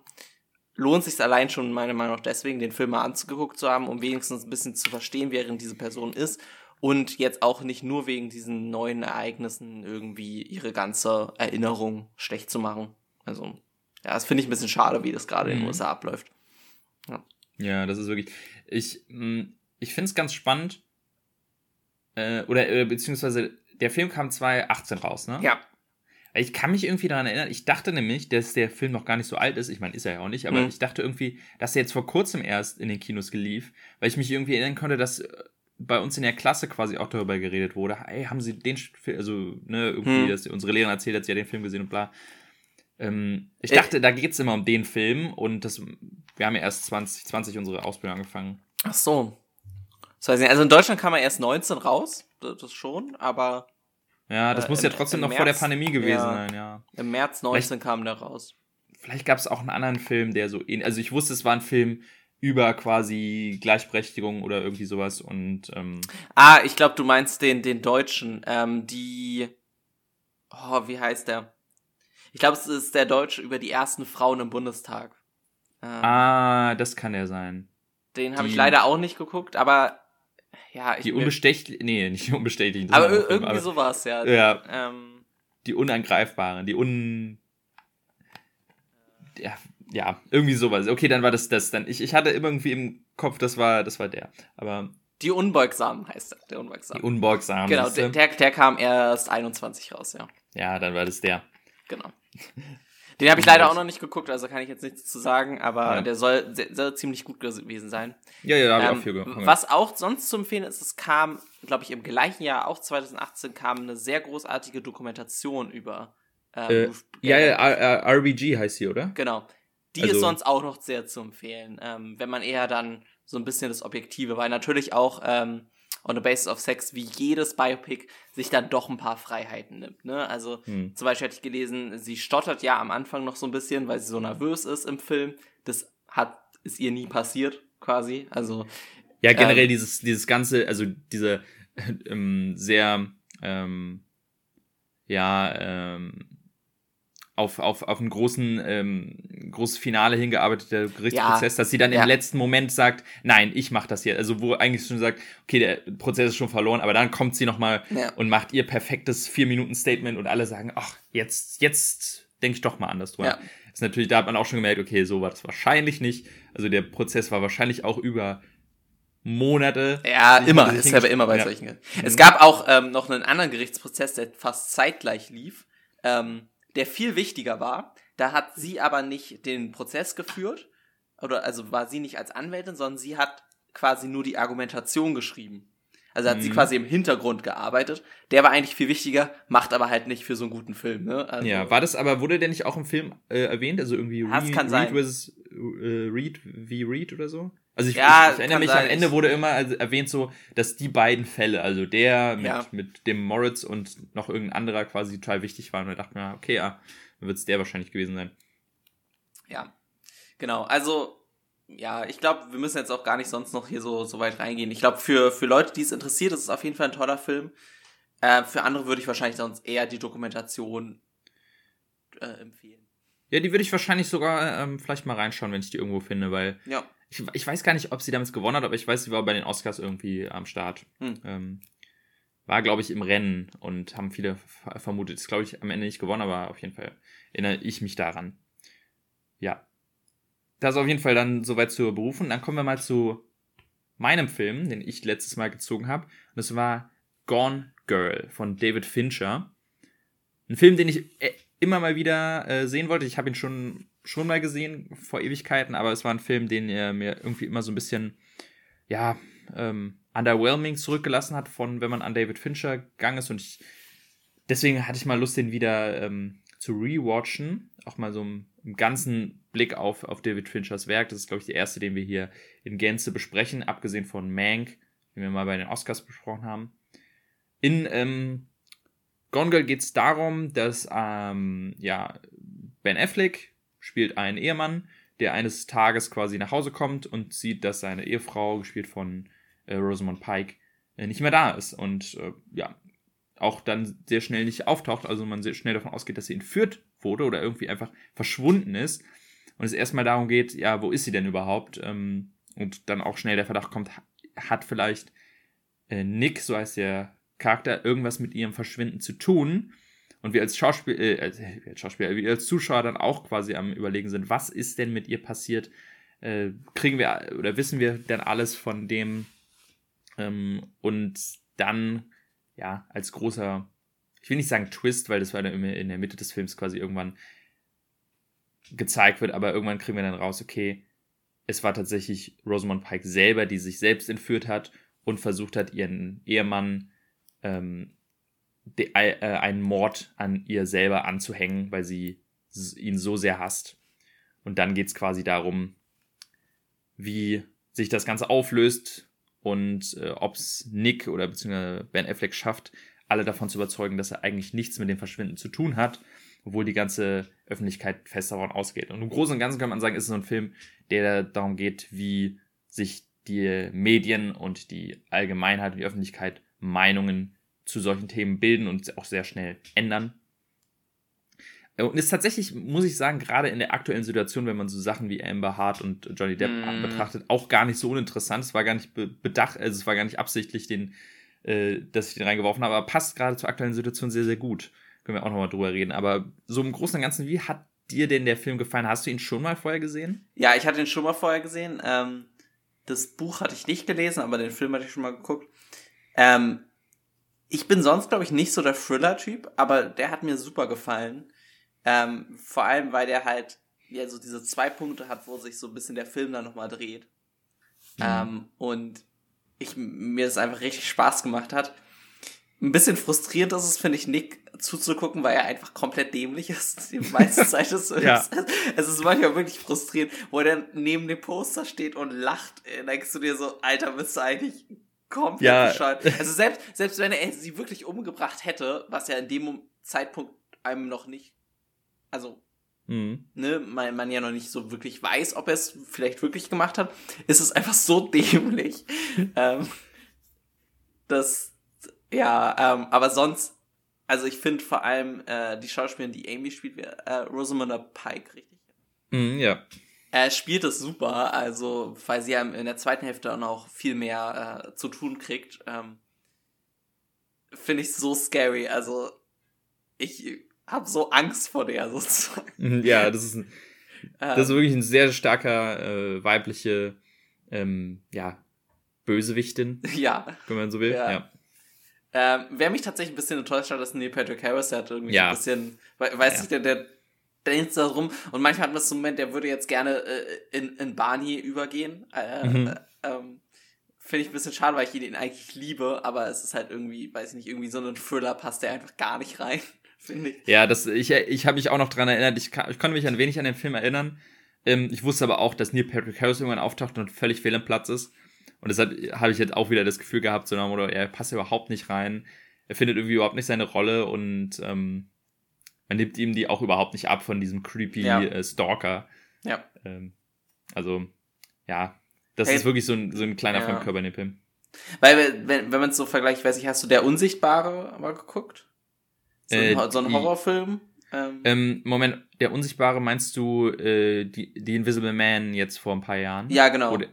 lohnt sich allein schon meiner Meinung nach deswegen, den Film mal anzugeguckt zu haben, um wenigstens ein bisschen zu verstehen, wer diese Person ist und jetzt auch nicht nur wegen diesen neuen Ereignissen irgendwie ihre ganze Erinnerung schlecht zu machen. Also, ja, das finde ich ein bisschen schade, wie das gerade mhm. in den mhm. USA abläuft. Ja. Ja, das ist wirklich. Ich, mm, ich finde es ganz spannend. Äh, oder äh, beziehungsweise der Film kam 2018 raus, ne? Ja. Ich kann mich irgendwie daran erinnern, ich dachte nämlich, dass der Film noch gar nicht so alt ist. Ich meine, ist er ja auch nicht, aber Mhm. ich dachte irgendwie, dass er jetzt vor kurzem erst in den Kinos gelief, weil ich mich irgendwie erinnern konnte, dass äh, bei uns in der Klasse quasi auch darüber geredet wurde. Ey, haben Sie den Film, also, ne, irgendwie, Mhm. dass unsere Lehrerin erzählt hat, sie hat den Film gesehen und bla. Ähm, ich Äh. dachte, da geht's immer um den Film und das, wir haben ja erst 2020 unsere Ausbildung angefangen. Ach so. Das weiß ich nicht. Also in Deutschland kam er erst 19 raus, das schon, aber Ja, das Äh, muss ja trotzdem noch vor der März, Pandemie gewesen ja. sein, ja. im März 19 kam der raus. Vielleicht gab es auch einen anderen Film, der so ähnlich. Also ich wusste, es war ein Film über quasi Gleichberechtigung oder irgendwie sowas und ähm, Ah, ich glaube, du meinst den, den Deutschen, ähm, die, oh, wie heißt der? Ich glaube, es ist der Deutsche über die ersten Frauen im Bundestag. Ähm, ah, das kann der sein. den habe ich leider auch nicht geguckt, aber ja, ich Die unbestechlichen, nee, nicht die unbestechlichen. das aber Film, irgendwie aber- sowas, ja. Ja, Ähm, die unangreifbaren, die un ja, ja, irgendwie sowas. Okay, dann war das das dann. Ich, ich hatte irgendwie im Kopf, das war das war der, aber die Unbeugsamen heißt er, der Unbeugsame. die unbeugsamen. Genau, der, der, der kam erst 21 raus, ja. ja, dann war das der. Genau. Den habe ich leider auch noch nicht geguckt, also kann ich jetzt nichts zu sagen, aber Ja. der soll, sehr, soll ziemlich gut gewesen sein. Ja, ja, da habe ich Ähm, auch viel gehört. was auch sonst zu empfehlen ist, es kam, glaube ich, im gleichen Jahr, auch 2018, kam eine sehr großartige Dokumentation über ähm, Äh, ja, ja, R- RBG heißt sie, oder? Genau. Die Also- ist sonst auch noch sehr zu empfehlen, ähm, wenn man eher dann so ein bisschen das Objektive, weil natürlich auch ähm, on the basis of sex, wie jedes Biopic, sich dann doch ein paar Freiheiten nimmt. Ne? Also Hm. zum Beispiel hatte ich gelesen, sie stottert ja am Anfang noch so ein bisschen, weil sie so nervös ist im Film. Das hat, ist ihr nie passiert, quasi. Also, Ja, generell Ähm, dieses, dieses ganze, also diese ähm, sehr, ähm, ja, ähm, auf, auf, auf einen großen, ähm, großes Finale hingearbeiteter Gerichtsprozess, dass sie dann ja. im letzten Moment sagt, nein, ich mach das hier. Also wo eigentlich schon sagt, okay, der Prozess ist schon verloren, aber dann kommt sie nochmal Ja. und macht ihr perfektes Vier-Minuten-Statement und alle sagen, ach, jetzt, jetzt denke ich doch mal anders drüber. Ja. Ist natürlich, da hat man auch schon gemerkt, okay, so war das wahrscheinlich nicht. Also der Prozess war wahrscheinlich auch über Monate. ja, immer, ist ja immer bei ja. solchen. Es gab auch ähm, noch einen anderen Gerichtsprozess, der fast zeitgleich lief, ähm, der viel wichtiger war. Da hat sie aber nicht den Prozess geführt, oder also war sie nicht als Anwältin, sondern sie hat quasi nur die Argumentation geschrieben. Also hat sie Mhm. quasi im Hintergrund gearbeitet. Der war eigentlich viel wichtiger, macht aber halt nicht für so einen guten Film. Ne? Also, Ja, war das aber, wurde der nicht auch im Film äh, erwähnt? Also irgendwie das Reed, Reed versus äh, Reed wie Reed oder so? Also ich, Ja, ich, ich erinnere mich, sein. am Ende wurde immer also erwähnt so, dass die beiden Fälle, also der mit, Ja. mit dem Moritz und noch irgendein anderer quasi total wichtig waren. Und da dachte mir, okay, ja, dann wird es der wahrscheinlich gewesen sein. Ja, genau. Also, ja, ich glaube, wir müssen jetzt auch gar nicht sonst noch hier so, so weit reingehen. Ich glaube, für, für Leute, die es interessiert, ist es auf jeden Fall ein toller Film. Äh, für andere würde ich wahrscheinlich sonst eher die Dokumentation äh, empfehlen. Ja, die würde ich wahrscheinlich sogar ähm, vielleicht mal reinschauen, wenn ich die irgendwo finde, weil Ja. Ich, ich weiß gar nicht, ob sie damals gewonnen hat, aber ich weiß, sie war bei den Oscars irgendwie am Start. Hm. Ähm, war, glaube ich, im Rennen und haben viele ver- vermutet. Ist, glaube ich, am Ende nicht gewonnen, aber auf jeden Fall erinnere ich mich daran. Ja. Das ist auf jeden Fall dann soweit zu berufen. Dann kommen wir mal zu meinem Film, den ich letztes Mal gezogen habe. Und das war Gone Girl von David Fincher. Ein Film, den ich äh, immer mal wieder äh, sehen wollte. Ich habe ihn schon, schon mal gesehen vor Ewigkeiten, aber es war ein Film, den er mir irgendwie immer so ein bisschen, ja, ähm, underwhelming zurückgelassen hat, von wenn man an David Fincher gegangen ist. Und ich, deswegen hatte ich mal Lust, den wieder ähm, zu rewatchen. Auch mal so im ganzen Blick auf, auf David Finchers Werk. Das ist, glaube ich, der erste, den wir hier in Gänze besprechen, abgesehen von Mank, den wir mal bei den Oscars besprochen haben. In ähm, Gone Girl geht es darum, dass ähm, ja, Ben Affleck spielt einen Ehemann, der eines Tages quasi nach Hause kommt und sieht, dass seine Ehefrau, gespielt von äh, Rosamund Pike, äh, nicht mehr da ist. Und äh, ja, auch dann sehr schnell nicht auftaucht, also man sehr schnell davon ausgeht, dass sie entführt wurde oder irgendwie einfach verschwunden ist. Und es erstmal darum geht, ja, wo ist sie denn überhaupt? Ähm, und dann auch schnell der Verdacht kommt, hat vielleicht äh, Nick, so heißt der Charakter, irgendwas mit ihrem Verschwinden zu tun. Und wir als Schauspiel, äh, als, als Schauspieler, wir als Zuschauer dann auch quasi am überlegen sind, was ist denn mit ihr passiert? äh, kriegen wir oder wissen wir dann alles von dem ähm, und dann, ja, als großer, ich will nicht sagen Twist, weil das war dann in der Mitte des Films quasi irgendwann gezeigt wird, aber irgendwann kriegen wir dann raus, okay, es war tatsächlich Rosamund Pike selber, die sich selbst entführt hat und versucht hat, ihren Ehemann ähm, de, äh, einen Mord an ihr selber anzuhängen, weil sie ihn so sehr hasst. Und dann geht es quasi darum, wie sich das Ganze auflöst und äh, ob es Nick oder beziehungsweise Ben Affleck schafft, alle davon zu überzeugen, dass er eigentlich nichts mit dem Verschwinden zu tun hat, obwohl die ganze Öffentlichkeit fest davon ausgeht. Und im Großen und Ganzen kann man sagen, ist es so ein Film, der darum geht, wie sich die Medien und die Allgemeinheit, die Öffentlichkeit Meinungen zu solchen Themen bilden und auch sehr schnell ändern. Und ist tatsächlich, muss ich sagen, gerade in der aktuellen Situation, wenn man so Sachen wie Amber Hart und Johnny Depp mm. betrachtet, auch gar nicht so uninteressant. Es war gar nicht bedacht, also es war gar nicht absichtlich, den, äh, dass ich den reingeworfen habe, aber passt gerade zur aktuellen Situation sehr, sehr gut. Können wir auch nochmal drüber reden. Aber so im Großen und Ganzen, wie hat dir denn der Film gefallen? Hast du ihn schon mal vorher gesehen? Ja, ich hatte ihn schon mal vorher gesehen. Ähm, das Buch hatte ich nicht gelesen, aber den Film hatte ich schon mal geguckt. Ähm, ich bin sonst, glaube ich, nicht so der Thriller-Typ, aber der hat mir super gefallen. Ähm, vor allem, weil der halt ja so diese zwei Punkte hat, wo sich so ein bisschen der Film dann nochmal dreht. Mhm. Ähm, und ich, mir das einfach richtig Spaß gemacht hat. Ein bisschen frustrierend ist es, finde ich, Nick zuzugucken, weil er einfach komplett dämlich ist. Die meiste Zeit des Films. ja. Es ist manchmal wirklich frustrierend, wo er dann neben dem Poster steht und lacht. Dann denkst du dir so, Alter, bist du eigentlich komplett ja. bescheuert. Also selbst, selbst wenn er sie wirklich umgebracht hätte, was ja in dem Zeitpunkt einem noch nicht, also, mhm. ne, man, man ja noch nicht so wirklich weiß, ob er es vielleicht wirklich gemacht hat, ist es einfach so dämlich. ähm, das, ja, ähm, aber sonst, also ich finde vor allem äh, die Schauspielerin, die Amy spielt, äh, Rosamunda Pike, richtig? Mhm, ja. Er spielt es super, also weil sie ja in der zweiten Hälfte auch noch viel mehr äh, zu tun kriegt. Ähm, Finde ich so scary. Also ich habe so Angst vor der sozusagen. Mhm, ja, das ist, ein, das ist ähm. wirklich ein sehr starker äh, weibliche, ähm, ja, Bösewichtin. Ja. Wenn man so will. Ja. ja. Ähm, wer mich tatsächlich ein bisschen enttäuscht hat, ist Neil Patrick Harris. Der hat irgendwie ja. ein bisschen, weiß ja. ich, der, der dänzt da rum und manchmal hat man so einen Moment, der würde jetzt gerne äh, in, in Barney übergehen. Äh, mhm. äh, ähm, Finde ich ein bisschen schade, weil ich ihn eigentlich liebe, aber es ist halt irgendwie, weiß ich nicht, irgendwie so ein Thriller passt der einfach gar nicht rein, finde ich. Ja, das, ich, ich habe mich auch noch dran erinnert, ich, kann, ich konnte mich ein wenig an den Film erinnern. Ähm, ich wusste aber auch, dass Neil Patrick Harris irgendwann auftaucht und völlig fehl am Platz ist. Und deshalb habe ich jetzt auch wieder das Gefühl gehabt, so nach Motto, er passt überhaupt nicht rein. Er findet irgendwie überhaupt nicht seine Rolle und ähm, man nimmt ihm die auch überhaupt nicht ab von diesem creepy ja. äh, Stalker. Ja. Ähm, also, ja, das hey, ist wirklich so ein, so ein kleiner ja. Fremdkörpernippel. Weil, wenn, wenn man es so vergleicht, weiß ich, hast du der Unsichtbare mal geguckt? So ein, äh, so ein Horrorfilm? Ähm. ähm, Moment, der Unsichtbare meinst du äh, die, die Invisible Man jetzt vor ein paar Jahren? Ja, genau. Oder,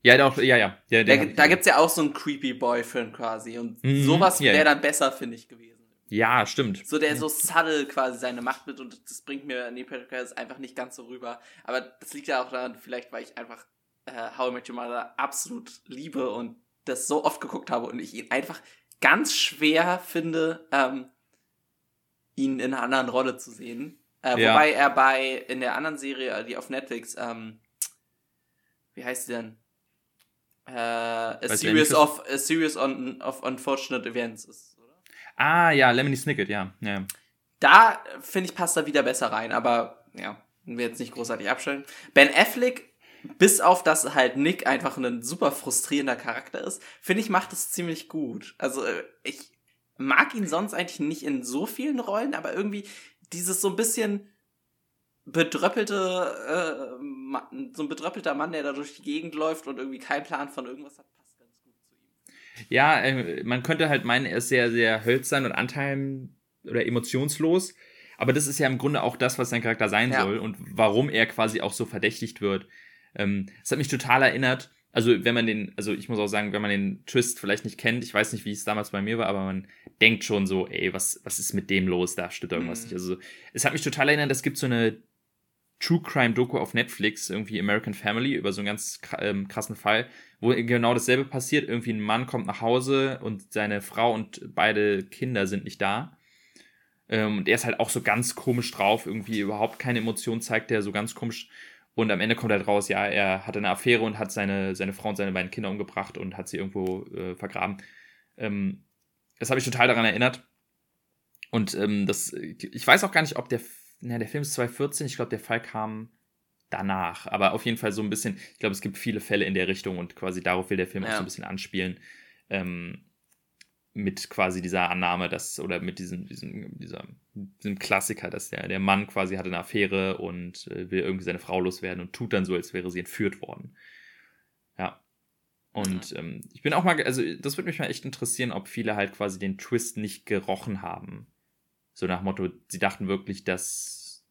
ja, doch, ja, ja. Der, der, da gibt's ja auch so einen Creepy Boy-Film quasi. Und mhm, sowas wäre yeah. dann besser, finde ich, gewesen. Ja, stimmt. So der so subtle quasi seine Macht mit und das bringt mir Neil Patrick Harris einfach nicht ganz so rüber. Aber das liegt ja auch daran, vielleicht weil ich einfach äh, How I Met Your Mother absolut liebe und das so oft geguckt habe und ich ihn einfach ganz schwer finde, ähm, ihn in einer anderen Rolle zu sehen. Äh, ja. Wobei er bei in der anderen Serie, die auf Netflix, ähm, wie heißt sie denn? Äh, a, series of, a Series on, of Unfortunate Events ist Ah, ja, Lemony Snicket, ja. ja. Da, finde ich, passt er wieder besser rein, aber ja, wir jetzt nicht großartig abstellen. Ben Affleck, bis auf dass halt Nick einfach ein super frustrierender Charakter ist, finde ich, macht es ziemlich gut. Also, äh, ich mag ihn sonst eigentlich nicht in so vielen Rollen, aber irgendwie dieses so ein bisschen bedröppelte, äh, so ein bedröppelter Mann, der da durch die Gegend läuft und irgendwie keinen Plan von irgendwas hat, ja, äh, man könnte halt meinen, er ist sehr, sehr hölzern und anteilen oder emotionslos. Aber das ist ja im Grunde auch das, was sein Charakter sein ja. soll und warum er quasi auch so verdächtigt wird. Ähm, das hat mich total erinnert. Also, wenn man den, also ich muss auch sagen, wenn man den Twist vielleicht nicht kennt, ich weiß nicht, wie es damals bei mir war, aber man denkt schon so, ey, was, was ist mit dem los? Da stimmt irgendwas mhm. nicht. Also, es hat mich total erinnert, es gibt so eine True Crime Doku auf Netflix, irgendwie American Family, über so einen ganz ähm, krassen Fall, wo genau dasselbe passiert. Irgendwie ein Mann kommt nach Hause und seine Frau und beide Kinder sind nicht da. Ähm, und er ist halt auch so ganz komisch drauf, irgendwie überhaupt keine Emotion zeigt er, so ganz komisch. Und am Ende kommt halt raus, ja, er hatte eine Affäre und hat seine, seine Frau und seine beiden Kinder umgebracht und hat sie irgendwo äh, vergraben. Ähm, das habe ich total daran erinnert. Und ähm, das, ich weiß auch gar nicht, ob der, na, der Film ist 2014, ich glaube, der Fall kam danach. Aber auf jeden Fall so ein bisschen, ich glaube, es gibt viele Fälle in der Richtung und quasi darauf will der Film ja. auch so ein bisschen anspielen. Ähm, mit quasi dieser Annahme, dass, oder mit diesem, diesem, dieser, diesem Klassiker, dass der, der Mann quasi hatte eine Affäre und äh, will irgendwie seine Frau loswerden und tut dann so, als wäre sie entführt worden. Ja. Und ähm, ich bin auch mal, also das würde mich mal echt interessieren, ob viele halt quasi den Twist nicht gerochen haben. So nach Motto, sie dachten wirklich, dass,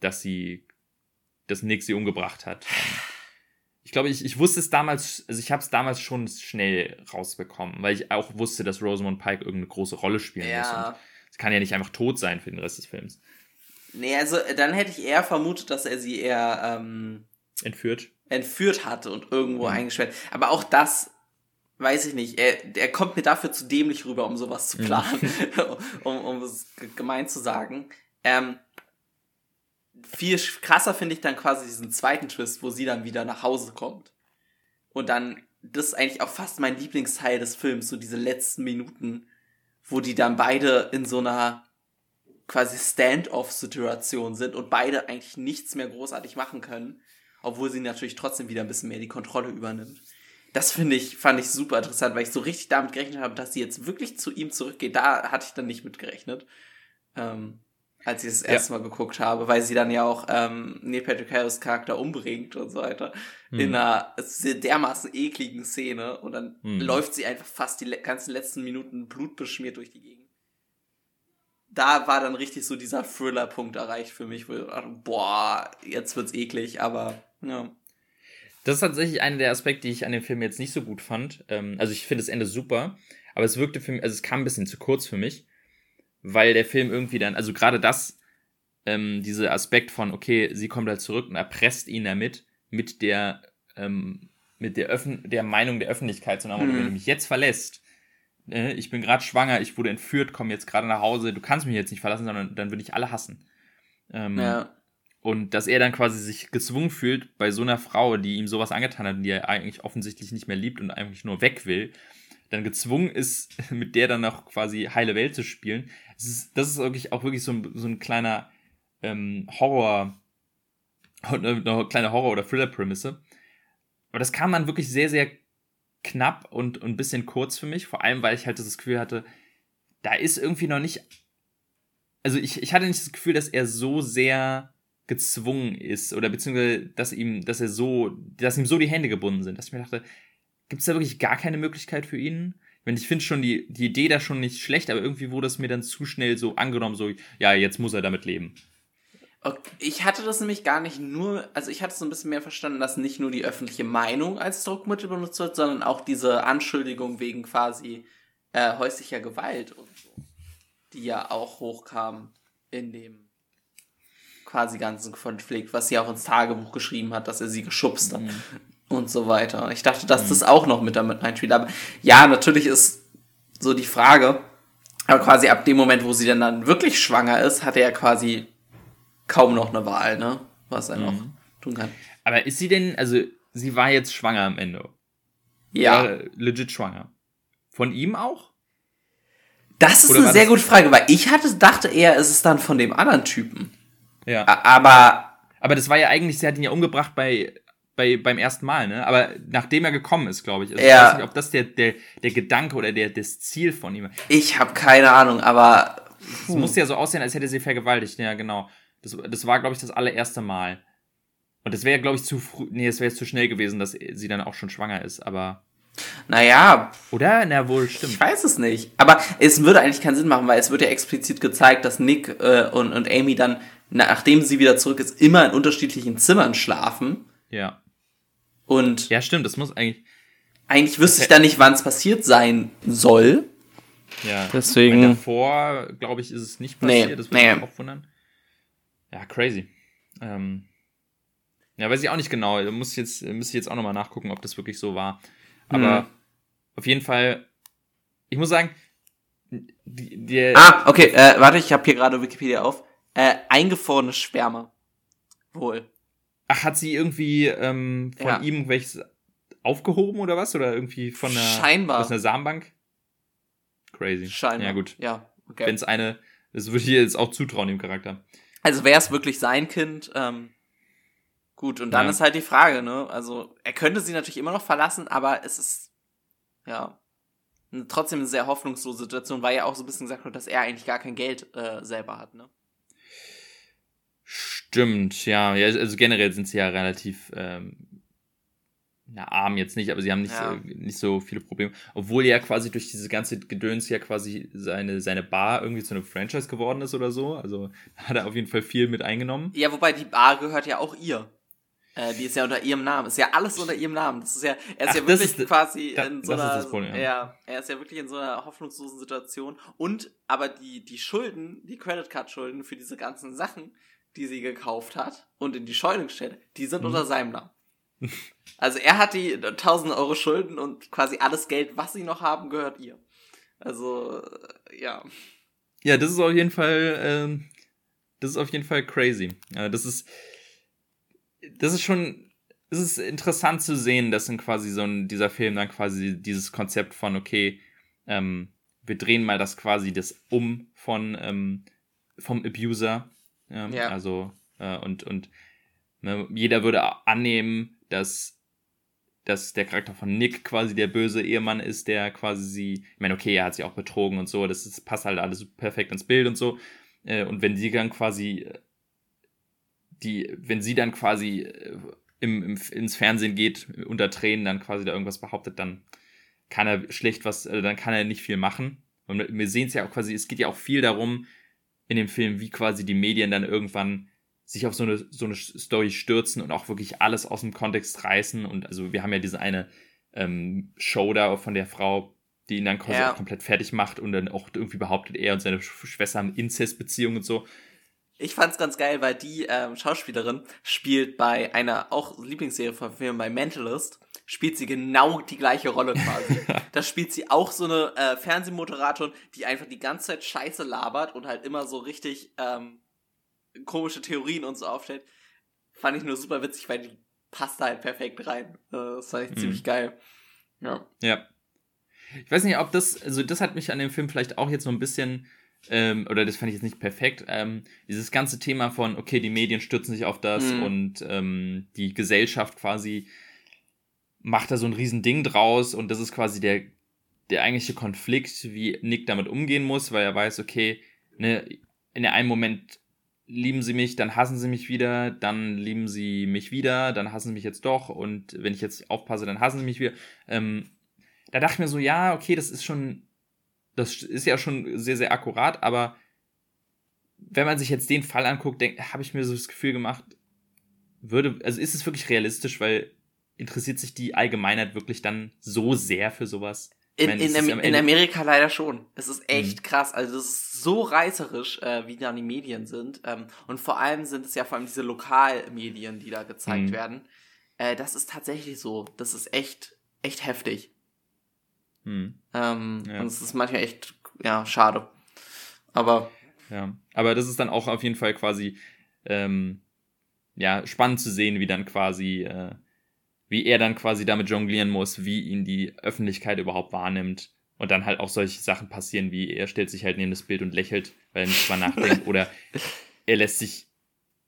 dass sie, dass Nick sie umgebracht hat. Ich glaube, ich, ich wusste es damals, also ich habe es damals schon schnell rausbekommen, weil ich auch wusste, dass Rosamund Pike irgendeine große Rolle spielen ja. muss. Und es kann ja nicht einfach tot sein für den Rest des Films. Nee, also dann hätte ich eher vermutet, dass er sie eher ähm, entführt. Entführt hatte und irgendwo mhm. eingesperrt. Aber auch das weiß ich nicht. Er, er kommt mir dafür zu dämlich rüber, um sowas zu mhm. planen, um, um es gemein zu sagen. Ähm, viel krasser finde ich dann quasi diesen zweiten Twist, wo sie dann wieder nach Hause kommt. Und dann, das ist eigentlich auch fast mein Lieblingsteil des Films, so diese letzten Minuten, wo die dann beide in so einer quasi Stand-off-Situation sind und beide eigentlich nichts mehr großartig machen können, obwohl sie natürlich trotzdem wieder ein bisschen mehr die Kontrolle übernimmt. Das finde ich, fand ich super interessant, weil ich so richtig damit gerechnet habe, dass sie jetzt wirklich zu ihm zurückgeht. Da hatte ich dann nicht mit gerechnet. Ähm, als ich das erste Mal geguckt habe, weil sie dann ja auch ähm, Neil Patrick Harris Charakter umbringt und so weiter. Mhm. In einer dermaßen ekligen Szene und dann mhm. läuft sie einfach fast die ganzen letzten Minuten blutbeschmiert durch die Gegend. Da war dann richtig so dieser Thriller-Punkt erreicht für mich, wo ich dachte, boah, jetzt wird's eklig, aber ja. Das ist tatsächlich einer der Aspekte, die ich an dem Film jetzt nicht so gut fand. Ähm, also ich finde das Ende super, aber es wirkte für mich, also es kam ein bisschen zu kurz für mich weil der Film irgendwie dann, also gerade das, ähm, dieser Aspekt von, okay, sie kommt halt zurück und erpresst ihn damit, mit der, ähm, mit der, Öffn der Meinung der Öffentlichkeit, sondern mhm. wenn du mich jetzt verlässt, äh, ich bin gerade schwanger, ich wurde entführt, komme jetzt gerade nach Hause, du kannst mich jetzt nicht verlassen, sondern dann würde ich alle hassen. Ähm, ja. Und dass er dann quasi sich gezwungen fühlt, bei so einer Frau, die ihm sowas angetan hat und die er eigentlich offensichtlich nicht mehr liebt und eigentlich nur weg will, dann gezwungen ist, mit der dann noch quasi heile Welt zu spielen. Das ist, das ist wirklich auch wirklich so ein, so ein kleiner ähm, Horror, eine kleine Horror- oder Thriller-Prämisse. Aber das kam dann wirklich sehr, sehr knapp und, und ein bisschen kurz für mich, vor allem, weil ich halt das Gefühl hatte, da ist irgendwie noch nicht. Also ich, ich hatte nicht das Gefühl, dass er so sehr gezwungen ist oder beziehungsweise dass ihm, dass er so, dass ihm so die Hände gebunden sind, dass ich mir dachte, Gibt es da wirklich gar keine Möglichkeit für ihn? Ich, meine, ich finde schon die, die Idee da schon nicht schlecht, aber irgendwie wurde es mir dann zu schnell so angenommen, so, ja, jetzt muss er damit leben. Ich hatte das nämlich gar nicht nur, also ich hatte so ein bisschen mehr verstanden, dass nicht nur die öffentliche Meinung als Druckmittel benutzt wird, sondern auch diese Anschuldigung wegen quasi äh, häuslicher Gewalt und so, die ja auch hochkam in dem quasi ganzen Konflikt, was sie auch ins Tagebuch geschrieben hat, dass er sie geschubst hat. Mhm und so weiter. Ich dachte, dass das auch noch mit damit reinspielt. Aber ja, natürlich ist so die Frage, aber quasi ab dem Moment, wo sie dann, dann wirklich schwanger ist, hat er ja quasi kaum noch eine Wahl, ne? Was er mhm. noch tun kann. Aber ist sie denn, also sie war jetzt schwanger am Ende? Ja. War legit schwanger. Von ihm auch? Das ist Oder eine sehr gute Frage, weil ich hatte, dachte eher, es ist dann von dem anderen Typen. Ja. Aber. Aber das war ja eigentlich, sie hat ihn ja umgebracht bei bei, beim ersten Mal, ne? Aber nachdem er gekommen ist, glaube ich. Also ja. Ich weiß nicht, ob das der, der, der Gedanke oder der, das Ziel von ihm ist. Ich habe keine Ahnung, aber. Es musste ja so aussehen, als hätte sie vergewaltigt, ja, genau. Das, das war, glaube ich, das allererste Mal. Und das wäre, glaube ich, zu früh. Nee, es wäre zu schnell gewesen, dass sie dann auch schon schwanger ist, aber. Naja. Oder? Na wohl, stimmt. Ich weiß es nicht. Aber es würde eigentlich keinen Sinn machen, weil es wird ja explizit gezeigt, dass Nick äh, und, und Amy dann, nachdem sie wieder zurück ist, immer in unterschiedlichen Zimmern schlafen. Ja. Und ja, stimmt, das muss eigentlich. Eigentlich wüsste ich da nicht, wann es passiert sein soll. Ja, deswegen. Davor, glaube ich, ist es nicht passiert. Nee, das würde nee. mich auch wundern. Ja, crazy. Ähm, Ja, weiß ich auch nicht genau. Da muss ich jetzt, muss ich jetzt auch nochmal nachgucken, ob das wirklich so war. Aber mhm. auf jeden Fall, ich muss sagen, die, die Ah, okay, äh, warte, ich habe hier gerade Wikipedia auf. Äh, eingefrorene Schwärme. Wohl. Ach, hat sie irgendwie ähm, von ja. ihm welches aufgehoben oder was? Oder irgendwie von einer, Scheinbar. aus einer Samenbank? Crazy. Scheinbar. Ja, gut. Ja, okay. Wenn es eine, das würde ich jetzt auch zutrauen, dem Charakter. Also wäre es wirklich sein Kind, ähm, gut, und dann ja. ist halt die Frage, ne? Also, er könnte sie natürlich immer noch verlassen, aber es ist, ja, trotzdem eine sehr hoffnungslose Situation, weil ja auch so ein bisschen gesagt wird, dass er eigentlich gar kein Geld äh, selber hat, ne? Stimmt, ja. ja. Also generell sind sie ja relativ ähm, na, arm jetzt nicht, aber sie haben nicht, ja. so, nicht so viele Probleme. Obwohl ja quasi durch diese ganze Gedöns ja quasi seine, seine Bar irgendwie zu einem Franchise geworden ist oder so. Also hat er auf jeden Fall viel mit eingenommen. Ja, wobei die Bar gehört ja auch ihr. Äh, die ist ja unter ihrem Namen. Ist ja alles unter ihrem Namen. Das ist ja, er ist Ach, ja wirklich ist, quasi da, in so einer, Problem, ja. ja. er ist ja wirklich in so einer hoffnungslosen Situation. Und, aber die, die Schulden, die Credit Card Schulden für diese ganzen Sachen, die sie gekauft hat und in die Scheune gestellt, die sind mhm. unter seinem Namen. Also er hat die 1000 Euro Schulden und quasi alles Geld, was sie noch haben, gehört ihr. Also, äh, ja. Ja, das ist auf jeden Fall, ähm, das ist auf jeden Fall crazy. Ja, das ist, das ist schon, es ist interessant zu sehen, dass in quasi so ein, dieser Film dann quasi dieses Konzept von, okay, ähm, wir drehen mal das quasi das um von, ähm, vom Abuser. Ähm, ja. Also, äh, und, und ne, jeder würde annehmen, dass dass der Charakter von Nick quasi der böse Ehemann ist, der quasi sie, ich meine, okay, er hat sie auch betrogen und so, das, ist, passt halt alles perfekt ins Bild und so. Äh, und wenn sie dann quasi die, wenn sie dann quasi äh, im, im, ins Fernsehen geht, unter Tränen dann quasi da irgendwas behauptet, dann kann er schlecht was, also dann kann er nicht viel machen. Und wir sehen es ja auch quasi, es geht ja auch viel darum in dem Film, wie quasi die Medien dann irgendwann sich auf so eine, so eine Story stürzen und auch wirklich alles aus dem Kontext reißen. Und also wir haben ja diese eine ähm, Show da von der Frau, die ihn dann quasi ja. komplett fertig macht und dann auch irgendwie behauptet, er und seine Schwester haben Inzestbeziehungen und so. Ich fand's ganz geil, weil die ähm, Schauspielerin spielt bei einer auch Lieblingsserie von Filmen bei Mentalist, spielt sie genau die gleiche Rolle quasi. da spielt sie auch so eine äh, Fernsehmoderatorin, die einfach die ganze Zeit Scheiße labert und halt immer so richtig ähm, komische Theorien und so aufstellt. Fand ich nur super witzig, weil die passt halt perfekt rein. Äh, das fand ich mhm. ziemlich geil. Ja. Ja. Ich weiß nicht, ob das, also das hat mich an dem Film vielleicht auch jetzt so ein bisschen, ähm, oder das fand ich jetzt nicht perfekt, ähm, dieses ganze Thema von, okay, die Medien stürzen sich auf das mhm. und ähm, die Gesellschaft quasi macht da so ein Riesending draus und das ist quasi der, der eigentliche Konflikt, wie Nick damit umgehen muss, weil er weiß, okay, ne, in einem Moment lieben sie mich, dann hassen sie mich wieder, dann lieben sie mich wieder, dann hassen sie mich jetzt doch und wenn ich jetzt aufpasse, dann hassen sie mich wieder. Ähm, da dachte ich mir so, ja, okay, das ist schon, das ist ja schon sehr, sehr akkurat, aber wenn man sich jetzt den Fall anguckt, habe ich mir so das Gefühl gemacht, würde, also ist es wirklich realistisch, weil interessiert sich die Allgemeinheit wirklich dann so sehr für sowas? In, meine, in, in, Amerika leider schon. Es ist echt mhm. krass. Also es ist so reißerisch, äh, wie da die Medien sind. Ähm, und vor allem sind es ja vor allem diese Lokalmedien, die da gezeigt mhm. werden. Äh, das ist tatsächlich so. Das ist echt, echt heftig. Mhm. Ähm, ja. Und es ist manchmal echt, ja, schade. Aber. Ja, aber das ist dann auch auf jeden Fall quasi, ähm, ja, spannend zu sehen, wie dann quasi äh, wie er dann quasi damit jonglieren muss, wie ihn die Öffentlichkeit überhaupt wahrnimmt. Und dann halt auch solche Sachen passieren, wie er stellt sich halt neben das Bild und lächelt, weil er nicht drüber nachdenkt. Oder er lässt sich,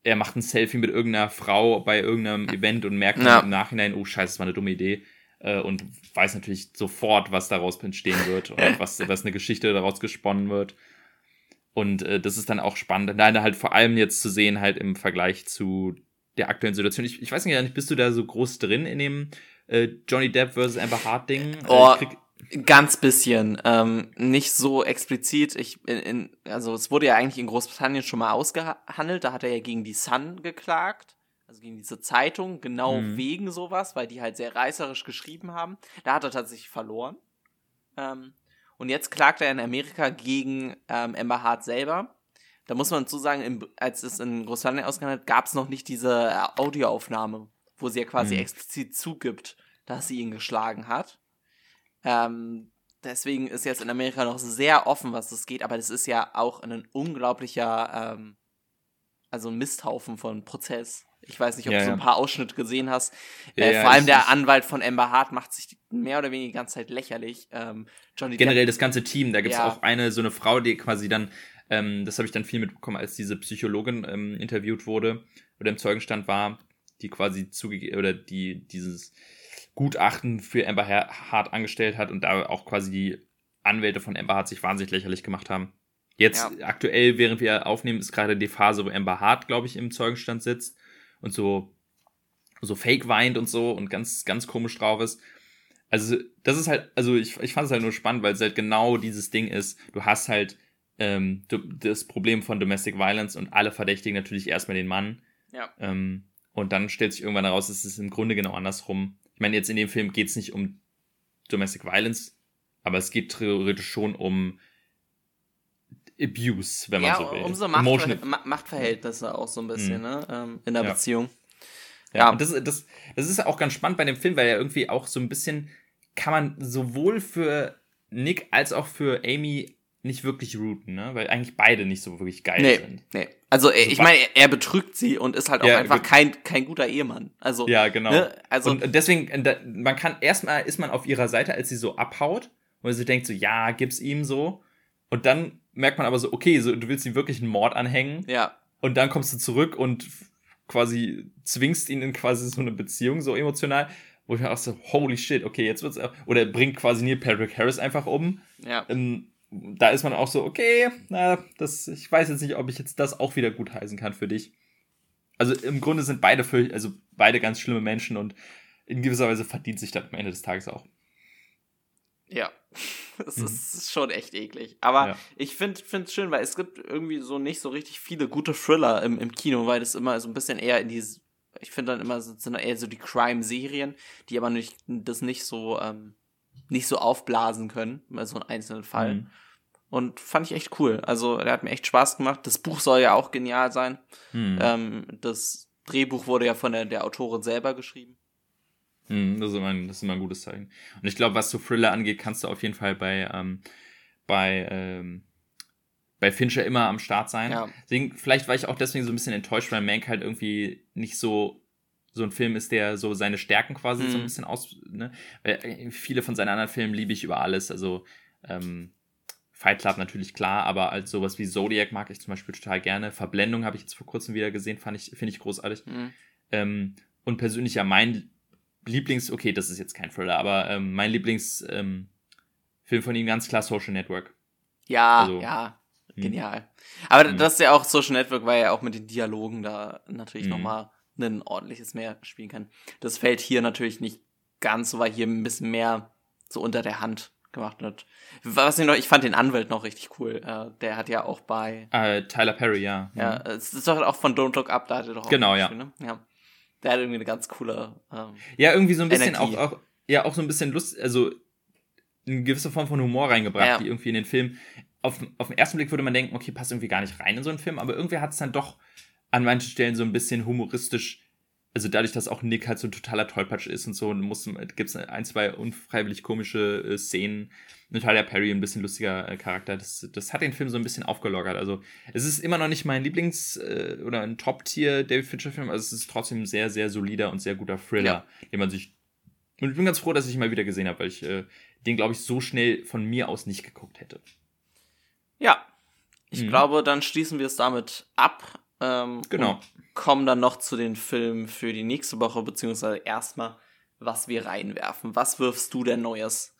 er macht ein Selfie mit irgendeiner Frau bei irgendeinem Event und merkt ja. im Nachhinein, oh scheiße, das war eine dumme Idee. Äh, und weiß natürlich sofort, was daraus entstehen wird und was, was eine Geschichte daraus gesponnen wird. Und äh, das ist dann auch spannend. Nein, halt vor allem jetzt zu sehen, halt im Vergleich zu der aktuellen Situation. Ich, ich weiß nicht, bist du da so groß drin in dem äh, Johnny Depp versus Amber Hart Ding? Äh, oh, ganz bisschen. Ähm, nicht so explizit. Ich, in, in, also es wurde ja eigentlich in Großbritannien schon mal ausgehandelt. Da hat er ja gegen die Sun geklagt. Also gegen diese Zeitung, genau mhm. wegen sowas, weil die halt sehr reißerisch geschrieben haben. Da hat er tatsächlich verloren. Ähm, und jetzt klagt er in Amerika gegen ähm, Amber Hart selber da muss man zu sagen, im, als es in Großbritannien ausgehandelt hat, gab es noch nicht diese äh, Audioaufnahme, wo sie ja quasi Mhm. explizit zugibt, dass sie ihn geschlagen hat. Ähm, deswegen ist jetzt in Amerika noch sehr offen, was das geht, aber das ist ja auch ein unglaublicher, ähm, also ein Misthaufen von Prozess. Ich weiß nicht, ob Ja, du so ja. ein paar Ausschnitte gesehen hast. Ja, äh, ja, vor allem ich- der Anwalt von Amber Hart macht sich mehr oder weniger die ganze Zeit lächerlich. Ähm, Johnny generell das ganze Team. Da gibt es Ja. auch eine, so eine Frau, die quasi dann, ähm, das habe ich dann viel mitbekommen, als diese Psychologin ähm, interviewt wurde oder im Zeugenstand war, die quasi zugegeben oder die dieses Gutachten für Amber Ha- Hart angestellt hat und da auch quasi die Anwälte von Amber Hart sich wahnsinnig lächerlich gemacht haben. Jetzt aktuell, während wir aufnehmen, ist gerade die Phase, wo Amber Hart, glaube ich, im Zeugenstand sitzt und so so fake weint und so und ganz ganz komisch drauf ist. Also, das ist halt, also ich, ich fand es halt nur spannend, weil es halt genau dieses Ding ist. Du hast halt ähm, du, das Problem von Domestic Violence und alle verdächtigen natürlich erstmal den Mann. Ja. Ähm, und dann stellt sich irgendwann heraus, es ist im Grunde genau andersrum. Ich meine, jetzt in dem Film geht es nicht um Domestic Violence, aber es geht theoretisch schon um Abuse, wenn man ja, so will. um so Emotional- Machtver Ma Machtverhältnisse auch so ein bisschen, Mhm. ne? Ähm, in der Ja. Beziehung. Ja, Ja. und das, das, das ist auch ganz spannend bei dem Film, weil er irgendwie auch so ein bisschen kann man sowohl für Nick als auch für Amy nicht wirklich routen, ne? Weil eigentlich beide nicht so wirklich geil Nee, sind. nee. Also, äh, ich Super. meine, er, er betrügt sie und ist halt auch Ja, einfach kein, kein guter Ehemann. Also, Ja, genau. ne? also und deswegen, äh, man kann erstmal ist man auf ihrer Seite, als sie so abhaut, und sie denkt so, ja, gib's ihm so. Und dann merkt man aber so, okay, so, du willst ihm wirklich einen Mord anhängen. ja, Und dann kommst du zurück und quasi zwingst ihn in quasi so eine Beziehung, so emotional, wo ich mir auch so, holy shit, okay, jetzt wird's, oder bringt quasi Neil Patrick Harris einfach um. ja. Ähm, da ist man auch so, okay, na, das, ich weiß jetzt nicht, ob ich jetzt das auch wieder gut heißen kann für dich. Also im Grunde sind beide für, also beide ganz schlimme Menschen und in gewisser Weise verdient sich das am Ende des Tages auch. Ja, das Mhm. ist schon echt eklig. Aber Ja. ich finde es schön, weil es gibt irgendwie so nicht so richtig viele gute Thriller im, im Kino, weil das immer so ein bisschen eher in dieses, ich finde dann immer so, sind eher so die Crime-Serien, die aber nicht, das nicht so, ähm, nicht so aufblasen können, mal so einen einzelnen Fall. Mhm. Und fand ich echt cool. Also, der hat mir echt Spaß gemacht. Das Buch soll ja auch genial sein. Mhm. Ähm, das Drehbuch wurde ja von der, der Autorin selber geschrieben. Mhm, das, ist immer ein, das ist immer ein gutes Zeichen. Und ich glaube, was so Thriller angeht, kannst du auf jeden Fall bei, ähm, bei, ähm, bei Fincher immer am Start sein. Ja. Deswegen, vielleicht war ich auch deswegen so ein bisschen enttäuscht, weil Mank halt irgendwie nicht so so ein Film ist, der so seine Stärken quasi so ein Mhm. bisschen aus, ne? Weil äh, viele von seinen anderen Filmen liebe ich über alles. Also ähm, Fight Club natürlich klar, aber als sowas wie Zodiac mag ich zum Beispiel total gerne. Verblendung habe ich jetzt vor kurzem wieder gesehen, fand ich, finde ich großartig. Mhm. Ähm, und persönlich ja mein Lieblings, okay, das ist jetzt kein Thriller, aber ähm, mein Lieblingsfilm ähm, von ihm ganz klar Social Network. Ja, Also, ja, hm. genial. Aber Hm. das ist ja auch Social Network, weil er auch mit den Dialogen da natürlich Hm. nochmal ein ordentliches mehr spielen kann. Das fällt hier natürlich nicht ganz so, weil hier ein bisschen mehr so unter der Hand gemacht wird. Was ich noch, ich fand den Anwalt noch richtig cool. Äh, der hat ja auch bei, Äh, Tyler Perry, ja. ja, es ist doch auch von Don't Look Up, da hat er doch auch Genau, ja. gespielt, Ne? ja. Der hat irgendwie eine ganz coole, ähm, Ja, irgendwie so ein bisschen auch, auch, ja, auch so ein bisschen Lust, also eine gewisse Form von Humor reingebracht, Ja. die irgendwie in den Film. Auf, auf den ersten Blick würde man denken, okay, passt irgendwie gar nicht rein in so einen Film, aber irgendwie hat es dann doch an manchen Stellen so ein bisschen humoristisch. Also dadurch, dass auch Nick halt so ein totaler Tollpatsch ist und so, gibt es ein, zwei unfreiwillig komische äh, Szenen. Und Tyler Perry ein bisschen lustiger äh, Charakter. Das, das hat den Film so ein bisschen aufgelockert. Also es ist immer noch nicht mein Lieblings- äh, oder ein Top-Tier David Fincher-Film, also es ist trotzdem ein sehr, sehr solider und sehr guter Thriller, den man sich. Und ich bin ganz froh, dass ich ihn mal wieder gesehen habe, weil ich äh, den, glaube ich, so schnell von mir aus nicht geguckt hätte. ja. Ich Mhm. glaube, dann schließen wir es damit ab. Ähm, Genau. kommen dann noch zu den Filmen für die nächste Woche, beziehungsweise erstmal, was wir reinwerfen. Was wirfst du denn Neues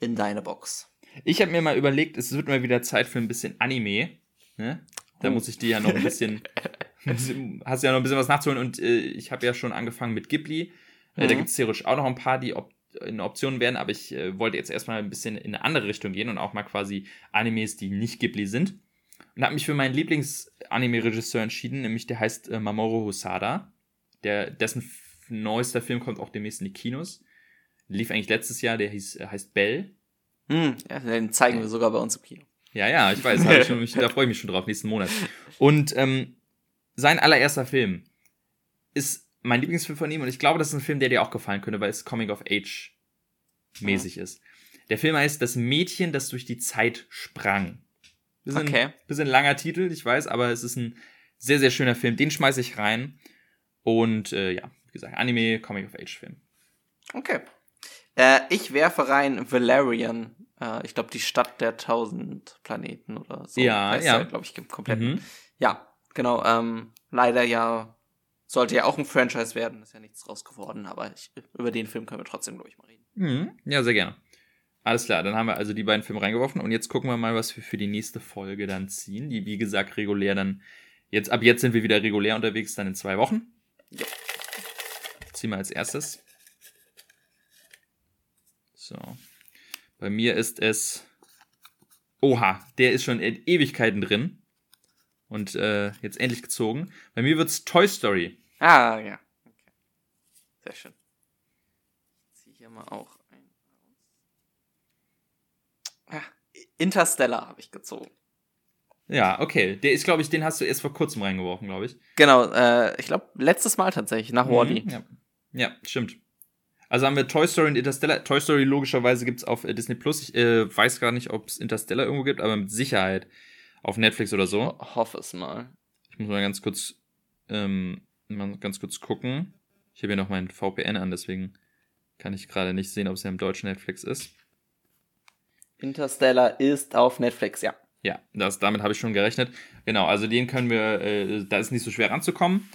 in deine Box? Ich habe mir mal überlegt, es wird mal wieder Zeit für ein bisschen Anime. Ne? Da Oh. muss ich dir ja noch ein bisschen, hast ja noch ein bisschen was nachzuholen und äh, ich habe ja schon angefangen mit Ghibli. Äh, da Mhm. gibt es theoretisch auch noch ein paar, die op in Optionen werden, aber ich äh, wollte jetzt erstmal ein bisschen in eine andere Richtung gehen und auch mal quasi Animes, die nicht Ghibli sind. Und habe mich für meinen Lieblings-Anime-Regisseur entschieden, nämlich der heißt äh, Mamoru Hosada. Der, dessen neuester Film kommt auch demnächst in die Kinos. Lief eigentlich letztes Jahr, der hieß, äh, heißt Bell. Hm, ja, den zeigen wir sogar bei uns im Kino. Ja, ja, ich weiß. ich schon, da freue ich mich schon drauf, nächsten Monat. Und ähm, sein allererster Film ist mein Lieblingsfilm von ihm und ich glaube, das ist ein Film, der dir auch gefallen könnte, weil es Coming of Age mäßig mhm. ist. Der Film heißt Das Mädchen, das durch die Zeit sprang. Bisschen, okay. Bisschen langer Titel, ich weiß, aber es ist ein sehr, sehr schöner Film. Den schmeiße ich rein. Und äh, ja, wie gesagt, Anime, Coming of Age Film. Okay. Äh, ich werfe rein Valerian. Äh, ich glaube, die Stadt der tausend Planeten oder so. Ja, ja. glaube ich, komplett. Mhm. Ja, genau. Ähm, leider ja, sollte ja auch ein Franchise werden. Ist ja nichts draus geworden, aber ich, über den Film können wir trotzdem, glaube ich, mal reden. Mhm. Ja, sehr gerne. Alles klar, dann haben wir also die beiden Filme reingeworfen und jetzt gucken wir mal, was wir für die nächste Folge dann ziehen. Die, wie gesagt, regulär dann. Jetzt, ab jetzt sind wir wieder regulär unterwegs, dann in zwei Wochen. Ja. Ziehen wir als erstes. So. Bei mir ist es. Oha, der ist schon in Ewigkeiten drin. Und äh, jetzt endlich gezogen. Bei mir wird es Toy Story. Ah, ja. Okay. Sehr schön. Zieh hier mal auch ein. Ja, Interstellar habe ich gezogen. Ja, okay. Der ist, glaube ich, den hast du erst vor kurzem reingeworfen, glaube ich. Genau, äh, ich glaube, letztes Mal tatsächlich, nach mhm, Wally. Ja. ja, stimmt. Also haben wir Toy Story und Interstellar. Toy Story logischerweise gibt's auf äh, Disney Plus. Ich äh, weiß gar nicht, ob es Interstellar irgendwo gibt, aber mit Sicherheit auf Netflix oder so. Ho hoffe es mal. Ich muss mal ganz kurz, ähm, mal ganz kurz gucken. Ich habe hier noch mein VPN an, deswegen kann ich gerade nicht sehen, ob es ja im deutschen Netflix ist. Interstellar ist auf Netflix, ja. Ja, das, damit habe ich schon gerechnet. Genau, also den können wir, äh, da ist nicht so schwer ranzukommen.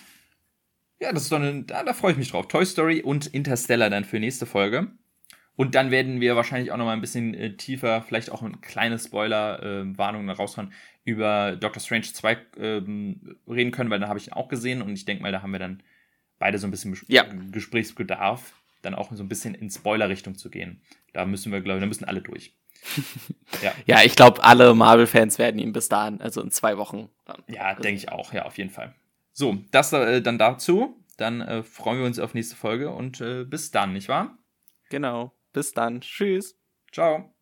Ja, das ist doch eine, da, da freue ich mich drauf. Toy Story und Interstellar dann für nächste Folge. Und dann werden wir wahrscheinlich auch noch mal ein bisschen äh, tiefer, vielleicht auch eine kleine Spoiler-Warnung äh, raushauen, über Doctor Strange 2 ähm, reden können, weil da habe ich ihn auch gesehen und ich denke mal, da haben wir dann beide so ein bisschen ja. Gesprächsbedarf, dann auch so ein bisschen in Spoiler-Richtung zu gehen. Da müssen wir, glaube ich, da müssen alle durch. ja. ja, ich glaube, alle Marvel-Fans werden ihn bis dahin, also in zwei Wochen. Dann ja, denke ich auch, ja, auf jeden Fall. So, das äh, dann dazu. Dann äh, freuen wir uns auf nächste Folge und äh, bis dann, nicht wahr? Genau. Bis dann. Tschüss. Ciao.